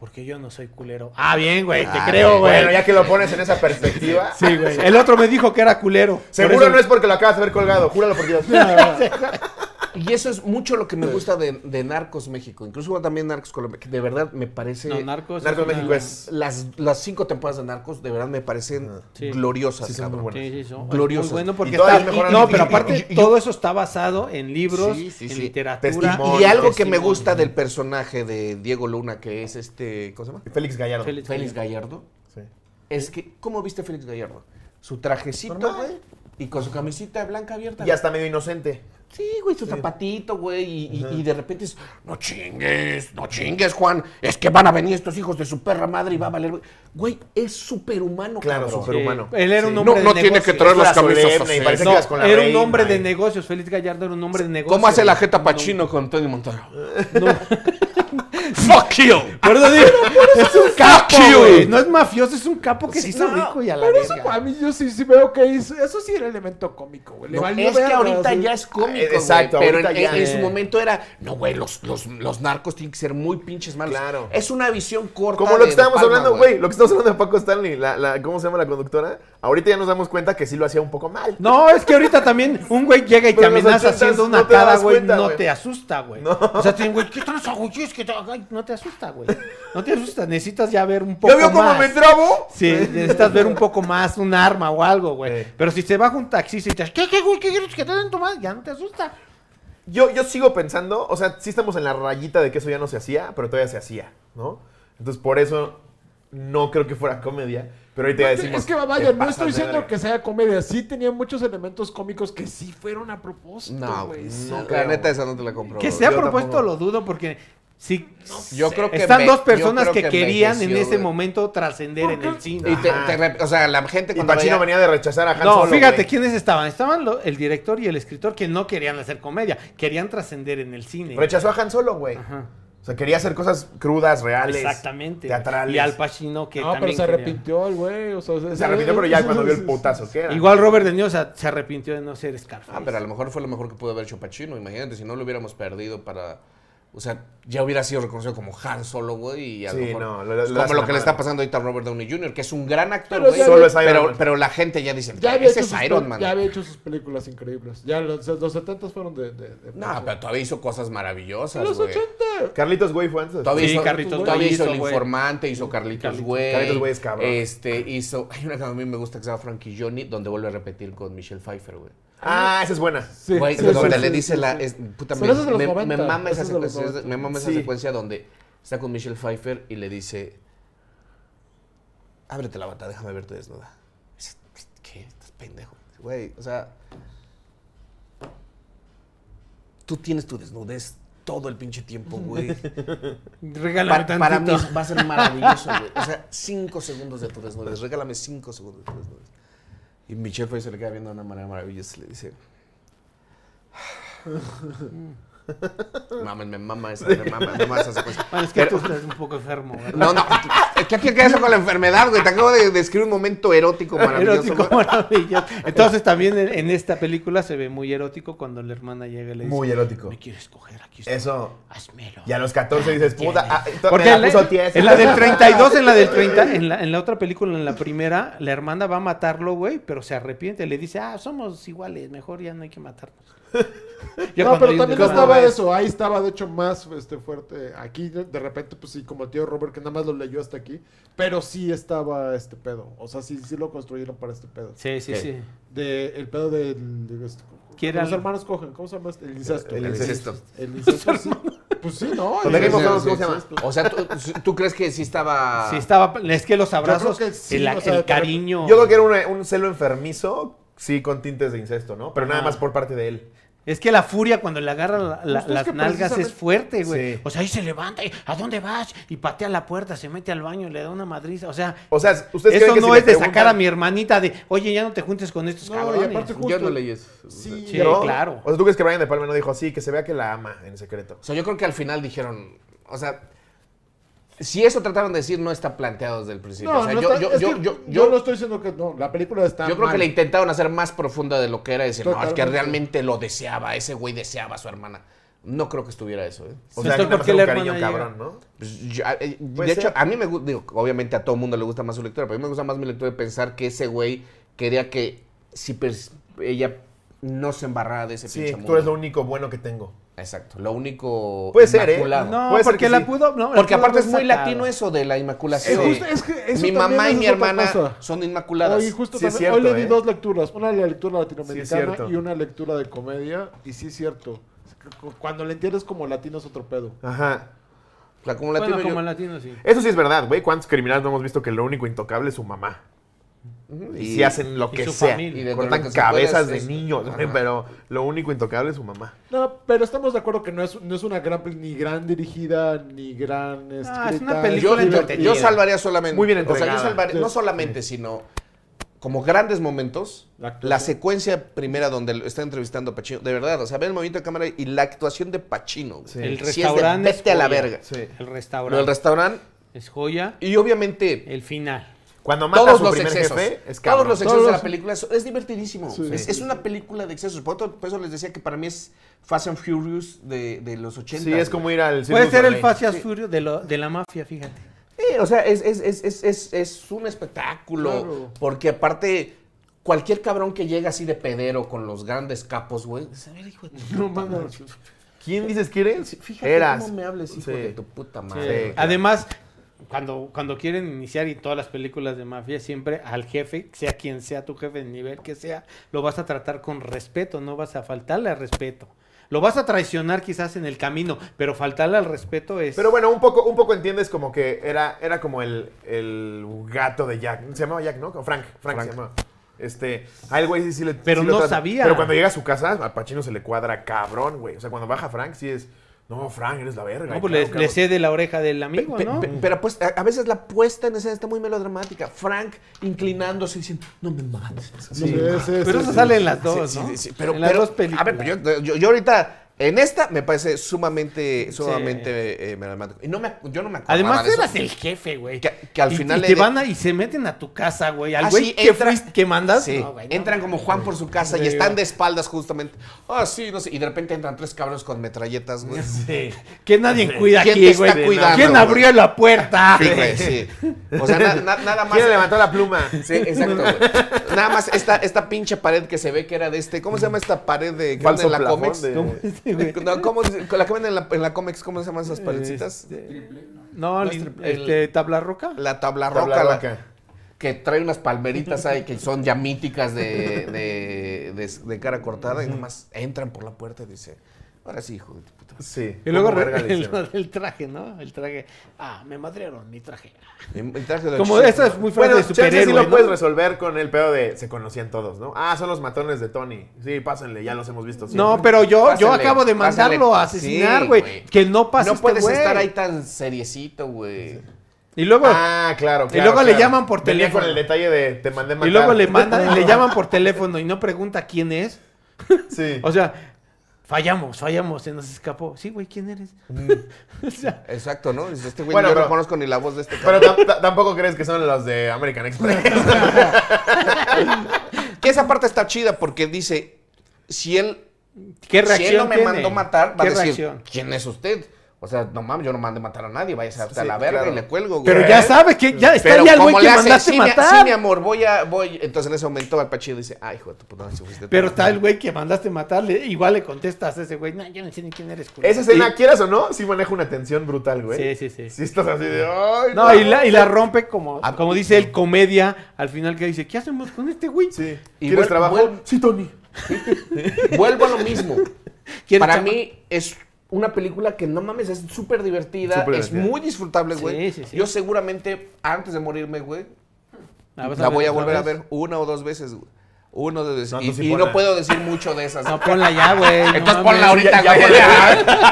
Porque yo no soy culero. Ah, bien, güey, te Ah, creo, güey. Bueno, ya que lo pones en esa perspectiva. Sí, güey. El otro me dijo que era culero. Seguro eso- no es porque lo acabas de ver colgado. Júralo por Dios. Y eso es mucho lo que me gusta de, de Narcos México. Incluso también Narcos Colombia. que de verdad me parece. No, Narcos. Narcos una- México es. Las, las cinco temporadas de Narcos de verdad me parecen Sí. gloriosas, Sí, son muy cabrón. buenas. Sí, sí, son- Gloriosas. Muy bueno porque Y está- mejoran no, pero y- aparte y- y- todo eso está basado en libros, Sí, sí, en literatura. Testimonio. Y algo que me gusta del personaje de Diego Luna, que es este. ¿Cómo se llama? Félix Gallardo. Félix. Félix Gallardo. Sí. Es que, ¿cómo viste a Félix Gallardo? Su trajecito, güey. Y con su camisita blanca abierta. Ya está medio inocente. Sí, güey, su zapatito, güey. Y, de repente es, no chingues, no chingues, Juan. Es que van a venir estos hijos de su perra madre y va a valer. güey". Güey, es superhumano, Claro, cabrón. súper- superhumano. Él era un Sí. hombre No, de no tiene negocios. que traer las camisas así. parece No, que con la era un hombre de negocios. Félix Gallardo era un hombre de negocios. ¿Cómo hace la jeta No, Pachino con Tony Montana? ¡Fuck you! Por eso digo, es un capo, you. güey. No es mafioso, es un capo que se Sí, hizo no, rico y a la Pero eso, verga. a mí yo sí, sí veo que hizo- eso sí era elemento cómico, güey. No, es que ahorita ya es cómico, Eh, exacto, güey, pero en, ahorita ya. en- en su momento era, no, güey, los, los, los narcos tienen que ser muy pinches malos. Claro. Es una visión corta. Como lo que estábamos hablando, güey. Lo que estamos hablando de Paco Stanley. La, la- ¿Cómo se llama la conductora? Ahorita ya nos damos cuenta que sí lo hacía un poco mal. No, es que ahorita también un güey llega y te amenaza haciendo una no te cara, güey, cuenta, no güey. te asusta, güey. No. O sea, tienen, güey, ¿qué tal esa güey? Es que te- ay, no te asusta, güey. No te asusta, necesitas ya ver un poco ¿Ya vio cómo más. me trabo? Sí, necesitas ver un poco más, un arma o algo, güey. Sí. Pero si se baja un taxista y te dice, ¿qué, qué, güey? ¿Qué quieres que te den tu madre? Ya no te asusta. Yo, yo sigo pensando, o sea, sí estamos en la rayita de que eso ya no se hacía, pero todavía se hacía, ¿no? Entonces, por eso no creo que fuera comedia, pero ahorita ya Es que- decimos... es que "Te vaya, no estoy diciendo verga". que sea comedia. Sí tenía muchos elementos cómicos que sí fueron a propósito, No, güey. no la creo, neta, esa no te la compro. Que sea propuesto tampoco. lo dudo porque sí, Yo creo que están dos personas que, querían en ese momento trascender en el Y cine. te, Ajá. te o sea, la gente Y cuando Pacino veía- venía de rechazar a Han No, Solo, fíjate quiénes estaban. Estaban lo- el director y el escritor que no querían hacer comedia, querían trascender en el cine. Rechazó a Han Solo, güey. Ajá. O sea, quería hacer cosas crudas, reales. Exactamente. Teatrales. Y Al Pacino que No, pero también se quería. arrepintió el güey. O sea, Se arrepintió, pero ya cuando vio el putazo que era. Igual Robert De Niro o sea, se arrepintió de no ser Scarface. Ah, pero a lo mejor fue lo mejor que pudo haber hecho Pacino. Imagínate, si no lo hubiéramos perdido para. O sea, ya hubiera sido reconocido como Han Solo, güey. Y a lo Sí, mejor. no, como lo que le está pasando ahorita a Robert Downey Jr., que es un gran actor, Pero güey. ya Solo es Iron Pero, Man. pero la gente ya dice, Ya ese hecho es sus, Iron Man. ya había hecho sus películas increíbles. Ya los, los 70 fueron de. de, de No, pero todavía hizo cosas maravillosas, Los güey. 80. Carlitos, güey, fue antes. Todavía Sí, hizo, Carlitos todavía Güey hizo hizo, El güey. Informante, hizo Carlitos Carlitos. Güey. Carlitos Güey es cabrón. Este, hizo... Hay una que a mí me gusta que se llama Frankie Johnny, donde vuelve a repetir con Michelle Pfeiffer, güey. Ah, esa es buena. Sí, Güey, sí, donde sí, le dice sí, la... es- puta, me, es me- 90, me mama esa es secuencia, 90. me mama esa Sí. secuencia donde está con Michelle Pfeiffer y le dice... Ábrete la bata, déjame verte desnuda. ¿Qué? Estás pendejo. Güey, o sea... Tú tienes tu desnudez todo el pinche tiempo, güey. Regálame Pa- para mí va a ser maravilloso, güey. O sea, cinco segundos de tu desnudez. Regálame cinco segundos de tu desnudez. Y Michelle Pfeiffer se le queda viendo de una manera maravillosa y le dice... Mames, me mama esa, me mama, me mama esa secuencia. Bueno, es que Pero- tú estás un poco enfermo, ¿verdad? No, no, ¿qué qué qué eso con la enfermedad, güey? Te acabo de describir un momento erótico maravilloso. Erótico güey. maravilloso. Entonces también en, en esta película se ve muy erótico cuando la hermana llega y le dice, Muy erótico. ¿me quieres coger? Aquí está. Eso. Házmelo. Y a los 14 dices, puta, ah, Porque me en la la, puso tiesa. en la del 32, en la del 30, en la, en la otra película, en la primera, la hermana va a matarlo, güey, pero se arrepiente. Le dice, ah, somos iguales, mejor ya no hay que matarnos. Ya no, pero también desmadre. estaba eso, ahí estaba de hecho más este, fuerte. Aquí de, repente, pues sí, como el tío Robert que nada más lo leyó hasta aquí, pero sí estaba este pedo. O sea, sí, sí lo construyeron para este pedo. Sí, sí, sí. De, el pedo del... de este- los hermanos cogen, ¿cómo se llama este? El incesto. El incesto. El incesto, sí. Pues sí, ¿no? O sea, ¿tú, tú crees que sí estaba... Sí, estaba. Es que los abrazos, creo que sí, el, o sea, el de- cariño. Yo creo que era un, un celo enfermizo, sí, con tintes de incesto, ¿no? Pero nada más por parte de él. Es que la furia cuando le agarra la- la- Justo es las que nalgas es fuerte, güey. Sí. O sea, ahí se levanta, y, ¿a dónde vas? Y patea la puerta, se mete al baño, le da una madriza. O sea, O sea, ¿ustedes eso creen que no si es de sacar a mi hermanita de, oye, ya no te juntes con estos No, y cabrones. aparte justo... Yo no leí eso. Sí, Sí, ¿No? claro. O sea, ¿tú crees que Brian De Palma no dijo así, que se vea que la ama en secreto? O sea, yo creo que al final dijeron, o sea, si eso trataron de decir, no está planteado desde el principio. No, o sea, no yo, está- yo, es yo, que yo, yo no estoy diciendo que no, la película está yo creo que le intentaron hacer más profunda de lo que era. Decir, no, es que Totalmente. realmente lo deseaba, ese güey deseaba a su hermana. No creo que estuviera eso, ¿eh? O Sí, sea, que nada ¿por más qué era un cariño cabrón, ¿no? Pues, yo- eh, de hecho, ser. a mí me gusta, digo, obviamente a todo mundo le gusta más su lectura, pero a mí me gusta más mi lectura de pensar que ese güey quería que si ella no se embarrara de ese Sí, pinche tú mundo. eres lo único bueno que tengo. Exacto, lo único Puede ser, ¿eh? No, Puede ser porque que la sí. pudo. no, la Porque pudo aparte es muy sacado. latino eso de la Es inmaculación. justo- es que eso Mi mamá y mi hermana cosa. son inmaculadas. Hoy justo Sí, hoy le di ¿eh? dos lecturas, una la lectura latinoamericana y una lectura de comedia, y sí es cierto. Cu- Cuando le entiendes como latino es otro pedo. Ajá. O sea, como latino Bueno, yo- como latino, sí. Eso sí es verdad, güey. ¿Cuántos criminales no hemos visto que lo único intocable es su mamá? Y, y- si hacen lo que su sea. familia. Y dentro de lo Cortan cabezas de niños, Ajá. pero lo único intocable es su mamá. No, pero estamos de acuerdo que no es, no es una gran pel- ni gran dirigida, ni gran escrita. Ah, es una yo, película yo- entretenida. yo salvaría solamente. Muy bien o sea, yo entregada. salvaría, Sí. no solamente, sino como grandes momentos. La secuencia primera donde lo está entrevistando a Pacino. De verdad, o sea, ve el movimiento de cámara y la actuación de Pacino. Sí. El Sí es de restaurante es vete a la verga. Sí. El restaurante restaurante. es joya. Y obviamente. El final. Cuando mata a Todos su los primer excesos. jefe, es todos cabrón. los excesos Todos de la película es, es divertidísimo. Sí. es, es una película de excesos. Por, otro- por eso les decía que para mí es Fast and Furious de, de los 80. Sí, es como ir al Puede ser el. Fast and Furious de, lo- de la mafia, fíjate. Sí, o sea, es, es, es, es, es, es un espectáculo. Claro. Porque aparte, cualquier cabrón que llega así de pedero con los grandes capos, güey. A ver, hijo de tu No puta madre. ¿Quién dices que eres? Fíjate Eras. cómo me hables, hijo Sí. de tu puta madre. Además, cuando, cuando quieren iniciar y todas las películas de mafia, siempre al jefe, sea quien sea tu jefe, el nivel que sea, lo vas a tratar con respeto, no vas a faltarle al respeto. Lo vas a traicionar quizás en el camino, pero faltarle al respeto es... Pero bueno, un poco, un poco entiendes como que era, era como el, el gato de Jack. Se llamaba Jack, ¿no? Frank. Frank, Frank. se llamaba. Este, a él, güey, sí, sí le. Pero sí no sabía. Pero cuando llega a su casa, a Pachino se le cuadra cabrón, güey. O sea, cuando baja Frank, sí es. No, Frank, eres la verga. no, pues claro, le, claro. le cede la oreja del amigo, Pe- ¿no? pe- pero pues a, a veces la puesta en escena está muy melodramática. Frank inclinándose y diciendo, no me mates. no Sí, me mates". sí, pero sí, eso sí. sale en las dos, sí, ¿no? sí, sí, pero, en las pero, dos películas. A ver, pero yo, yo, yo ahorita, en esta me parece sumamente, sumamente eh, melodramático. Y no me, yo no me acordaba Además de eso. eras el jefe, güey. Que- que al Y- final y le te de- van a, y se meten a tu casa, güey. Al Ah, güey sí, que, entra- que mandas. Sí, No, güey, no. entran como Juan por su casa y Sí, están de espaldas justamente. Ah, sí, no sé. Y de repente entran tres cabros con metralletas, güey. Sí. Que nadie cuida ¿Quién aquí, te está güey. cuidando, ¿Quién abrió la puerta? Sí, güey, sí. O sea, na- na- nada más. ¿Quién le levantó la pluma? Sí, exacto, güey. Nada más esta, esta pinche pared que se ve que era de este. ¿Cómo se llama esta pared de que la Comex? De- ¿Cómo este, güey? No, ¿cómo la que venden en la, en la Comex, ¿cómo se llaman esas paredcitas? Este, No, No es li- triple- este, tabla roca. La tabla Tabla roca, la- que trae unas palmeritas ahí que son ya míticas de, de, de- de cara cortada y nomás entran por la puerta y dice, ahora sí, hijo de tu puta. Sí. Y luego ¿Cómo verga re- le el, el traje, ¿no? El traje. Ah, me madrearon mi traje. Y- y traje de Como esa es muy fuerte Bueno, de superhéroe, sí lo ¿no? puedes resolver con el pedo de se conocían todos, ¿no? Ah, son los matones de Tony. Sí, pásenle, ya los hemos visto. siempre. No, pero yo, yo acabo de mandarlo a asesinar, güey. que no pase No este puedes estar ahí tan seriecito, güey. Y luego, Ah, claro, claro. luego le llaman por Venía teléfono. con el detalle de te mandé matar. y luego le mandan, le llaman por teléfono y no pregunta quién es. Sí. O sea, fallamos, fallamos, se nos escapó. Sí, güey, ¿quién eres? o sea, Exacto, ¿no? Este güey Bueno, yo pero- no conozco ni la voz de este Pero tampoco crees que son los de American Express. Que esa parte está chida porque dice, si él, ¿qué si reacción él no me tiene? mandó matar, va a ¿Qué decir, reacción? ¿quién es usted? O sea, no mames, yo no mandé matar a nadie, vaya a hasta Sí, la verga claro. y le cuelgo, güey. Pero ya sabe que ya está Pero ya el güey que hace, mandaste sí, mi- matar. sí, mi amor, voy a, voy. Entonces en ese momento Al Pacino dice, ay, hijo de tu puta madre, si fuiste tú". Pero está el güey que mandaste matar, le- igual le contestas a ese güey, no, yo no sé ni quién eres. culero". Esa escena, quieras o no, sí maneja una tensión brutal, güey. Sí, sí, sí. Sí estás así de, ay, No, y la, y la rompe como, Ah, como dice él, comedia, al final que dice, ¿qué hacemos con este güey? Sí. Y ¿Quieres trabajo? Sí, Tony. Vuelvo a lo mismo. ¿Quieres Para mí es una película que no mames, es súper divertida, Súper es divertida. muy disfrutable, güey. Sí, sí, sí. Yo seguramente antes de morirme, güey, Ah, ¿vas la voy a volver a ver una o dos veces, güey. Una o dos veces. No, y y no puedo decir mucho de esas. No, ponla ya, güey. Entonces ponla ahorita, güey.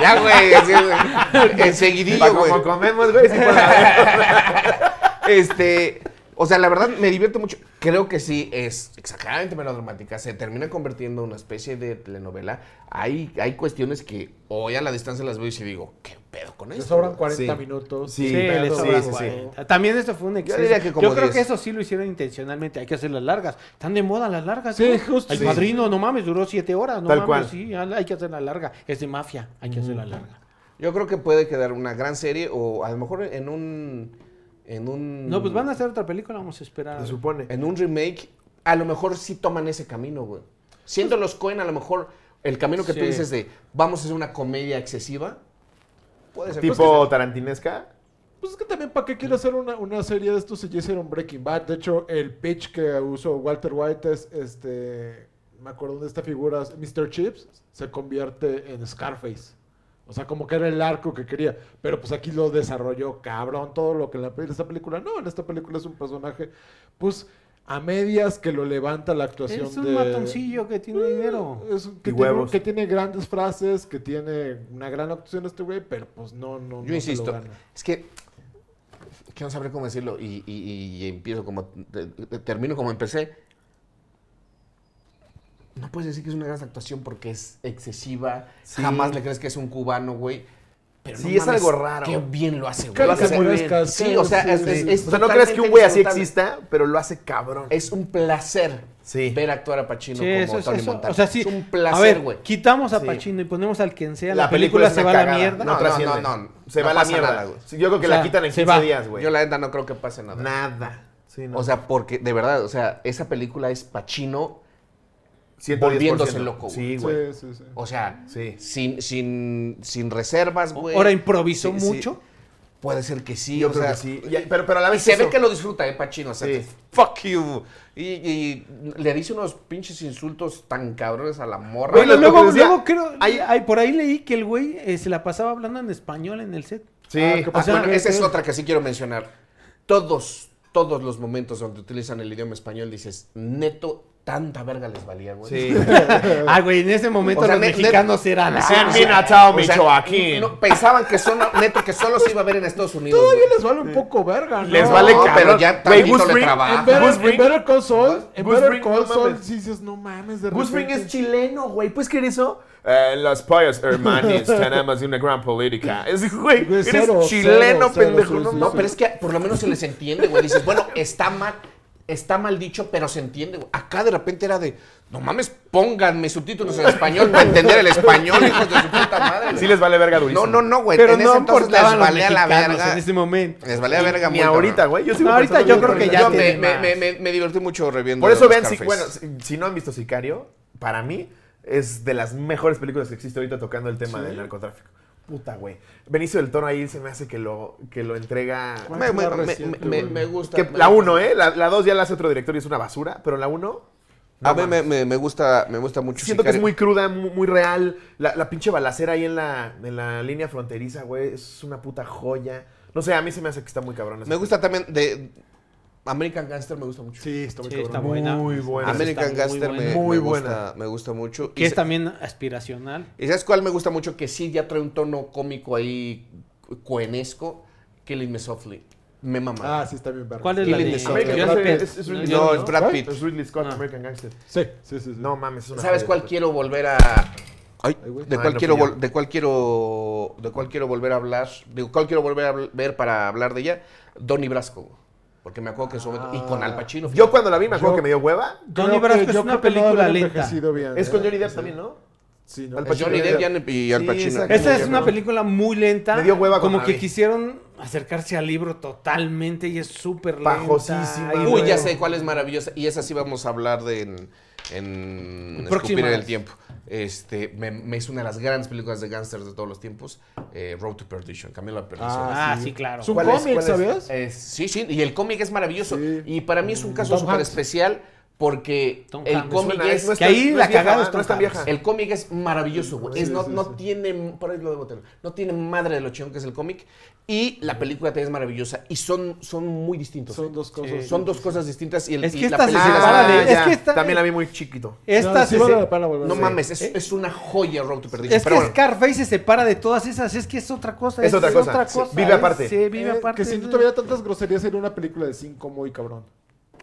ya, güey. Enseguidillo, güey. como comemos, güey. Este, o sea, la verdad me divierte mucho. Creo que sí es exageradamente melodramática. Se termina convirtiendo en una especie de telenovela. Hay, hay cuestiones que hoy a la distancia las veo y digo, ¿qué pedo con Le esto? sobran güey? 40 Sí. minutos. Sí, Sí, le pedo. sobran sí, sí. 40. También esto fue un exceso. diría que como Yo creo 10. que eso sí lo hicieron intencionalmente. Hay que hacerlas largas. Están de moda las largas. Sí, ¿no? justo, El sí. padrino, no mames, duró siete horas. No Tal mames, cual. sí, hay que hacerla larga. Es de mafia, hay que hacerla larga. Yo creo que puede quedar una gran serie o a lo mejor en un... En un... No, pues van a hacer otra película, vamos a esperar. Se supone. En un remake, a lo mejor sí toman ese camino, güey. Siendo los Cohen, a lo mejor el camino que tú Sí. dices de vamos a hacer una comedia excesiva, puede ser. Tipo tarantinesca. Pues es que también, ¿para qué quiere hacer una, una serie de estos si ya hicieron Breaking Bad? De hecho, el pitch que usó Walter White es, este, me acuerdo de esta figura, Mr. Chips, se convierte en Scarface. O sea, como que era el arco que quería. Pero pues aquí lo desarrolló cabrón, todo lo que en, la, en esta película. No, en esta película es un personaje, pues, a medias que lo levanta la actuación Es un de... matoncillo que tiene dinero. Es un- que, Y tiene, huevos. que tiene grandes frases, que tiene una gran actuación este güey, pero pues no, no, no Yo lo insisto, gana. es que, que no sabré cómo decirlo y, y- y empiezo como, te- te- termino como empecé. No puedes decir que es una gran actuación porque es excesiva, Sí. jamás le crees que es un cubano, güey. Pero Sí, no es mames, algo raro. Qué bien lo hace, güey. Claro O que sea, muy bien. Sí, o sea, es, Sí, es- es O sea, no crees que un güey así exista, pero lo hace cabrón. Es un placer Sí. ver actuar a Pacino Sí, como eso es Tony eso. Montana. O sea, sí. Es un a placer, ver, güey. quitamos a Sí. Pacino y ponemos al quien sea. La La, película, se va a la mierda. No, No, trasciende. no, no, Se no va a la mierda. nada, güey. Yo creo que O sea, la quitan en se 15 va. días, güey. Yo la neta no creo que pase nada. Nada. Sí, no. O sea, porque de verdad, o sea, esa película es Pacino 110%. Volviéndose loco, güey. Sí, güey. Sí, sí, sí. O sea, Sí. sin, sin, sin reservas, güey. Ahora improvisó Sí, sí. mucho. Puede ser que sí, Yo o creo sea, que sí. Y- pero, pero a la Y vez se ve que lo disfruta, ¿eh, Pachino? O sea, Sí. fuck you. Y, y le dice unos pinches insultos tan cabrones a la morra. Güey, Bueno, luego, decía, luego creo, hay- hay- por ahí leí que el güey eh, se la pasaba hablando en español en el set. Sí. Ah, ¿qué Ah, pasa? bueno, ¿Qué- esa es otra que sí quiero mencionar. Todos, todos los momentos donde utilizan el idioma español dices, neto, tanta verga les valía, güey. Sí. Ah, güey, en ese momento O sea, los net- mexicanos eran Sí, así. sea, Michoacán. no, pensaban que son, neto, que solo se iba a ver en Estados Unidos. Todavía güey. les vale un poco verga, ¿no? Les vale No, cabrón. pero ya Güey, tantito le Ring- trabaja. En Better, Call Saul, en Better Ring, Call Saul, sí dices, no mames, Ring es chileno, güey. ¿Puedes creer eso? Eh, los pollos hermanos tenemos una gran política. Es, güey, Güey, eres cero, chileno, cero, cero, pendejo. sí, no sí, No, pero es que por lo menos se les entiende, güey. Dices, bueno, está mal, está mal dicho, pero se entiende, güey. Acá de repente era de, no mames, pónganme subtítulos en español para entender el español, hijos de su puta madre. güey". Sí les vale verga durísimo. No, no, no, güey. Pero en ese no entonces les valía la verga. en ese momento. Les valía verga Ni ahorita, güey. Yo sigo No, ahorita yo creo que ya Yo me, me, me, me, me divertí mucho reviendo Por eso vean, si, bueno, si, si no han visto Sicario, para mí es de las mejores películas que existe ahorita tocando el tema del narcotráfico. Puta, güey. Benicio del Toro ahí se me hace que lo, que lo entrega... ¿Cuál Me, reciente, gusta. Que me la gusta. 1, ¿eh? La 2 ya la hace otro director y es una basura, pero la 1... A mí me, me, me gusta, me gusta mucho. Siento que es muy cruda, mu- muy, real. La, la pinche balacera ahí en la, en la línea fronteriza, güey, es una puta joya. No sé, a mí se me hace que está muy cabrón. esa Me gusta también de American Gangster, me gusta mucho. Sí, está muy Sí, está buena. Muy buena. American está muy Gangster me, buena. Muy me buena. gusta, me gusta mucho. Que Y es se- también aspiracional. ¿Y sabes cuál me gusta mucho? Que sí ya trae un tono cómico ahí, cuenesco. Killing Me Softly. Me mama. Ah, sí, está bien verga. ¿Cuál es la de. American Pitt? es- es No, es Brad. Pitt. Es Ridley Scott, Ah. American Gangster. Sí, sí, sí. sí. No mames, es una ¿Sabes cuál quiero volver a, Ay. ¿de, cuál no quiero ¿De cuál quiero de cuál quiero volver a hablar? ¿De cuál quiero volver a ver para hablar de ella? Donnie Brasco. Porque me acuerdo que en su momento- Y con Al Pacino. Yo cuando la vi me acuerdo Yo- que me dio hueva. Creo Brasco es una película lenta. Es ¿eh? con Johnny Depp también, ¿no? Sí, no. Al Pacino. Johnny Depp y Al- y Al Sí, Pacino. exacto. Esta es Como una película muy lenta. Me dio hueva Como cuando que quisieron acercarse al libro totalmente y es súper lenta. Pajosísima, Uy, ya sé cuál es maravillosa. Y esa sí vamos a hablar de en, en. Escupir en el tiempo. Este, me, me es una de las grandes películas de gángsters de todos los tiempos. eh, Road to Perdition, Camino a la Perdición. Ah, sí. sí, claro. Es un cómic. ¿sabías? Es- sí, sí, y el cómic es maravilloso. Sí. Y para mí es un caso súper especial porque Tom el Hanks. cómic Suena, es... no es que tan- ahí no la es vieja, cagada es no es tan vieja. El cómic es maravilloso, güey. Sí, Es- no, sí, no sí. tiene. Por ahí lo debo tener. No tiene madre de lo chingón que es el cómic. Y la película también es maravillosa. Y son, son muy distintos. Son ¿eh? dos cosas. Son dos cosas distintas. Y el, Es y que la esta se película- separa de- Ah, es que esta- También la vi muy chiquito. Esta No, sí se- se- la No mames, es, es una joya Road to Perdition. Es que bueno, Scarface se separa de todas esas, es que es otra cosa. Es otra cosa, sí, vive aparte. Sí, vive Eh, aparte. Que si no tuviera tantas groserías sería una película de cinco muy cabrón.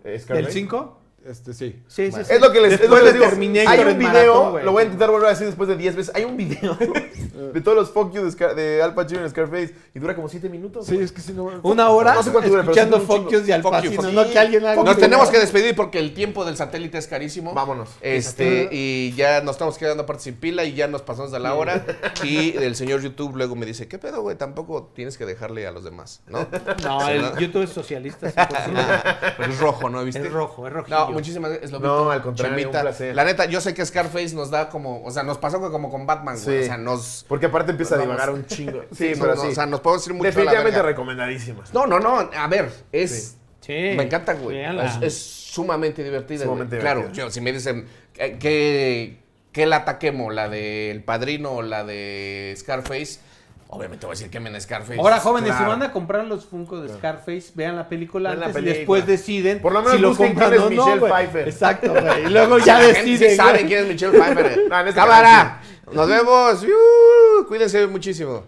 ¿Del 5? Este, sí. Sí, sí, sí. Es lo que les, es lo que les digo. Hay un video, maratón, güey. lo voy a intentar volver a decir después de 10 veces. Hay un video de todos los fuck you de, Scar- de Al Pacino en Scarface y dura como 7 minutos. Sí, es que si no. Una hora No sé cuánto dura, pero escuchando un fuck yous de Al Fuck you, Pacino, fuck no you. que alguien haga nos tenemos que despedir porque el tiempo del satélite es carísimo. Vámonos. Este, y ya nos estamos quedando aparte sin pila y ya nos pasamos de la hora. Y el señor YouTube luego me dice, ¿qué pedo, güey? Tampoco tienes que dejarle a los demás, ¿no? No, el YouTube es socialista. 100%. Pero es rojo, ¿no? ¿Viste? Es rojo, es rojillo. Muchísimas gracias. No, al contrario, Chemita. un placer. La neta, yo sé que Scarface nos da como, o sea, nos pasó como con Batman, güey. Sí. O sea, nos... Porque aparte empieza a Vamos. divagar un chingo. Sí, no, pero no, sí. O sea, nos podemos ir mucho a la Definitivamente recomendadísimas. No, no, no. A ver, es... Sí. Me encanta, güey. Es, es sumamente divertida. Sumamente güey. Claro, divertida. yo, si me dicen eh, que, que la ataquemos, la del Padrino o la de Scarface, obviamente voy a decir que me Scarface. Ahora, jóvenes, Claro. si van a comprar los Funko de Scarface, vean la película Vean la antes y después deciden Por lo menos si lo busquen compran quién es no, Michelle. Pfeiffer. Exacto, güey. Y luego ya La gente deciden. sí sabe güey. quién es Michelle Pfeiffer. No, en este Cámara. Nos vemos. Uh, cuídense muchísimo.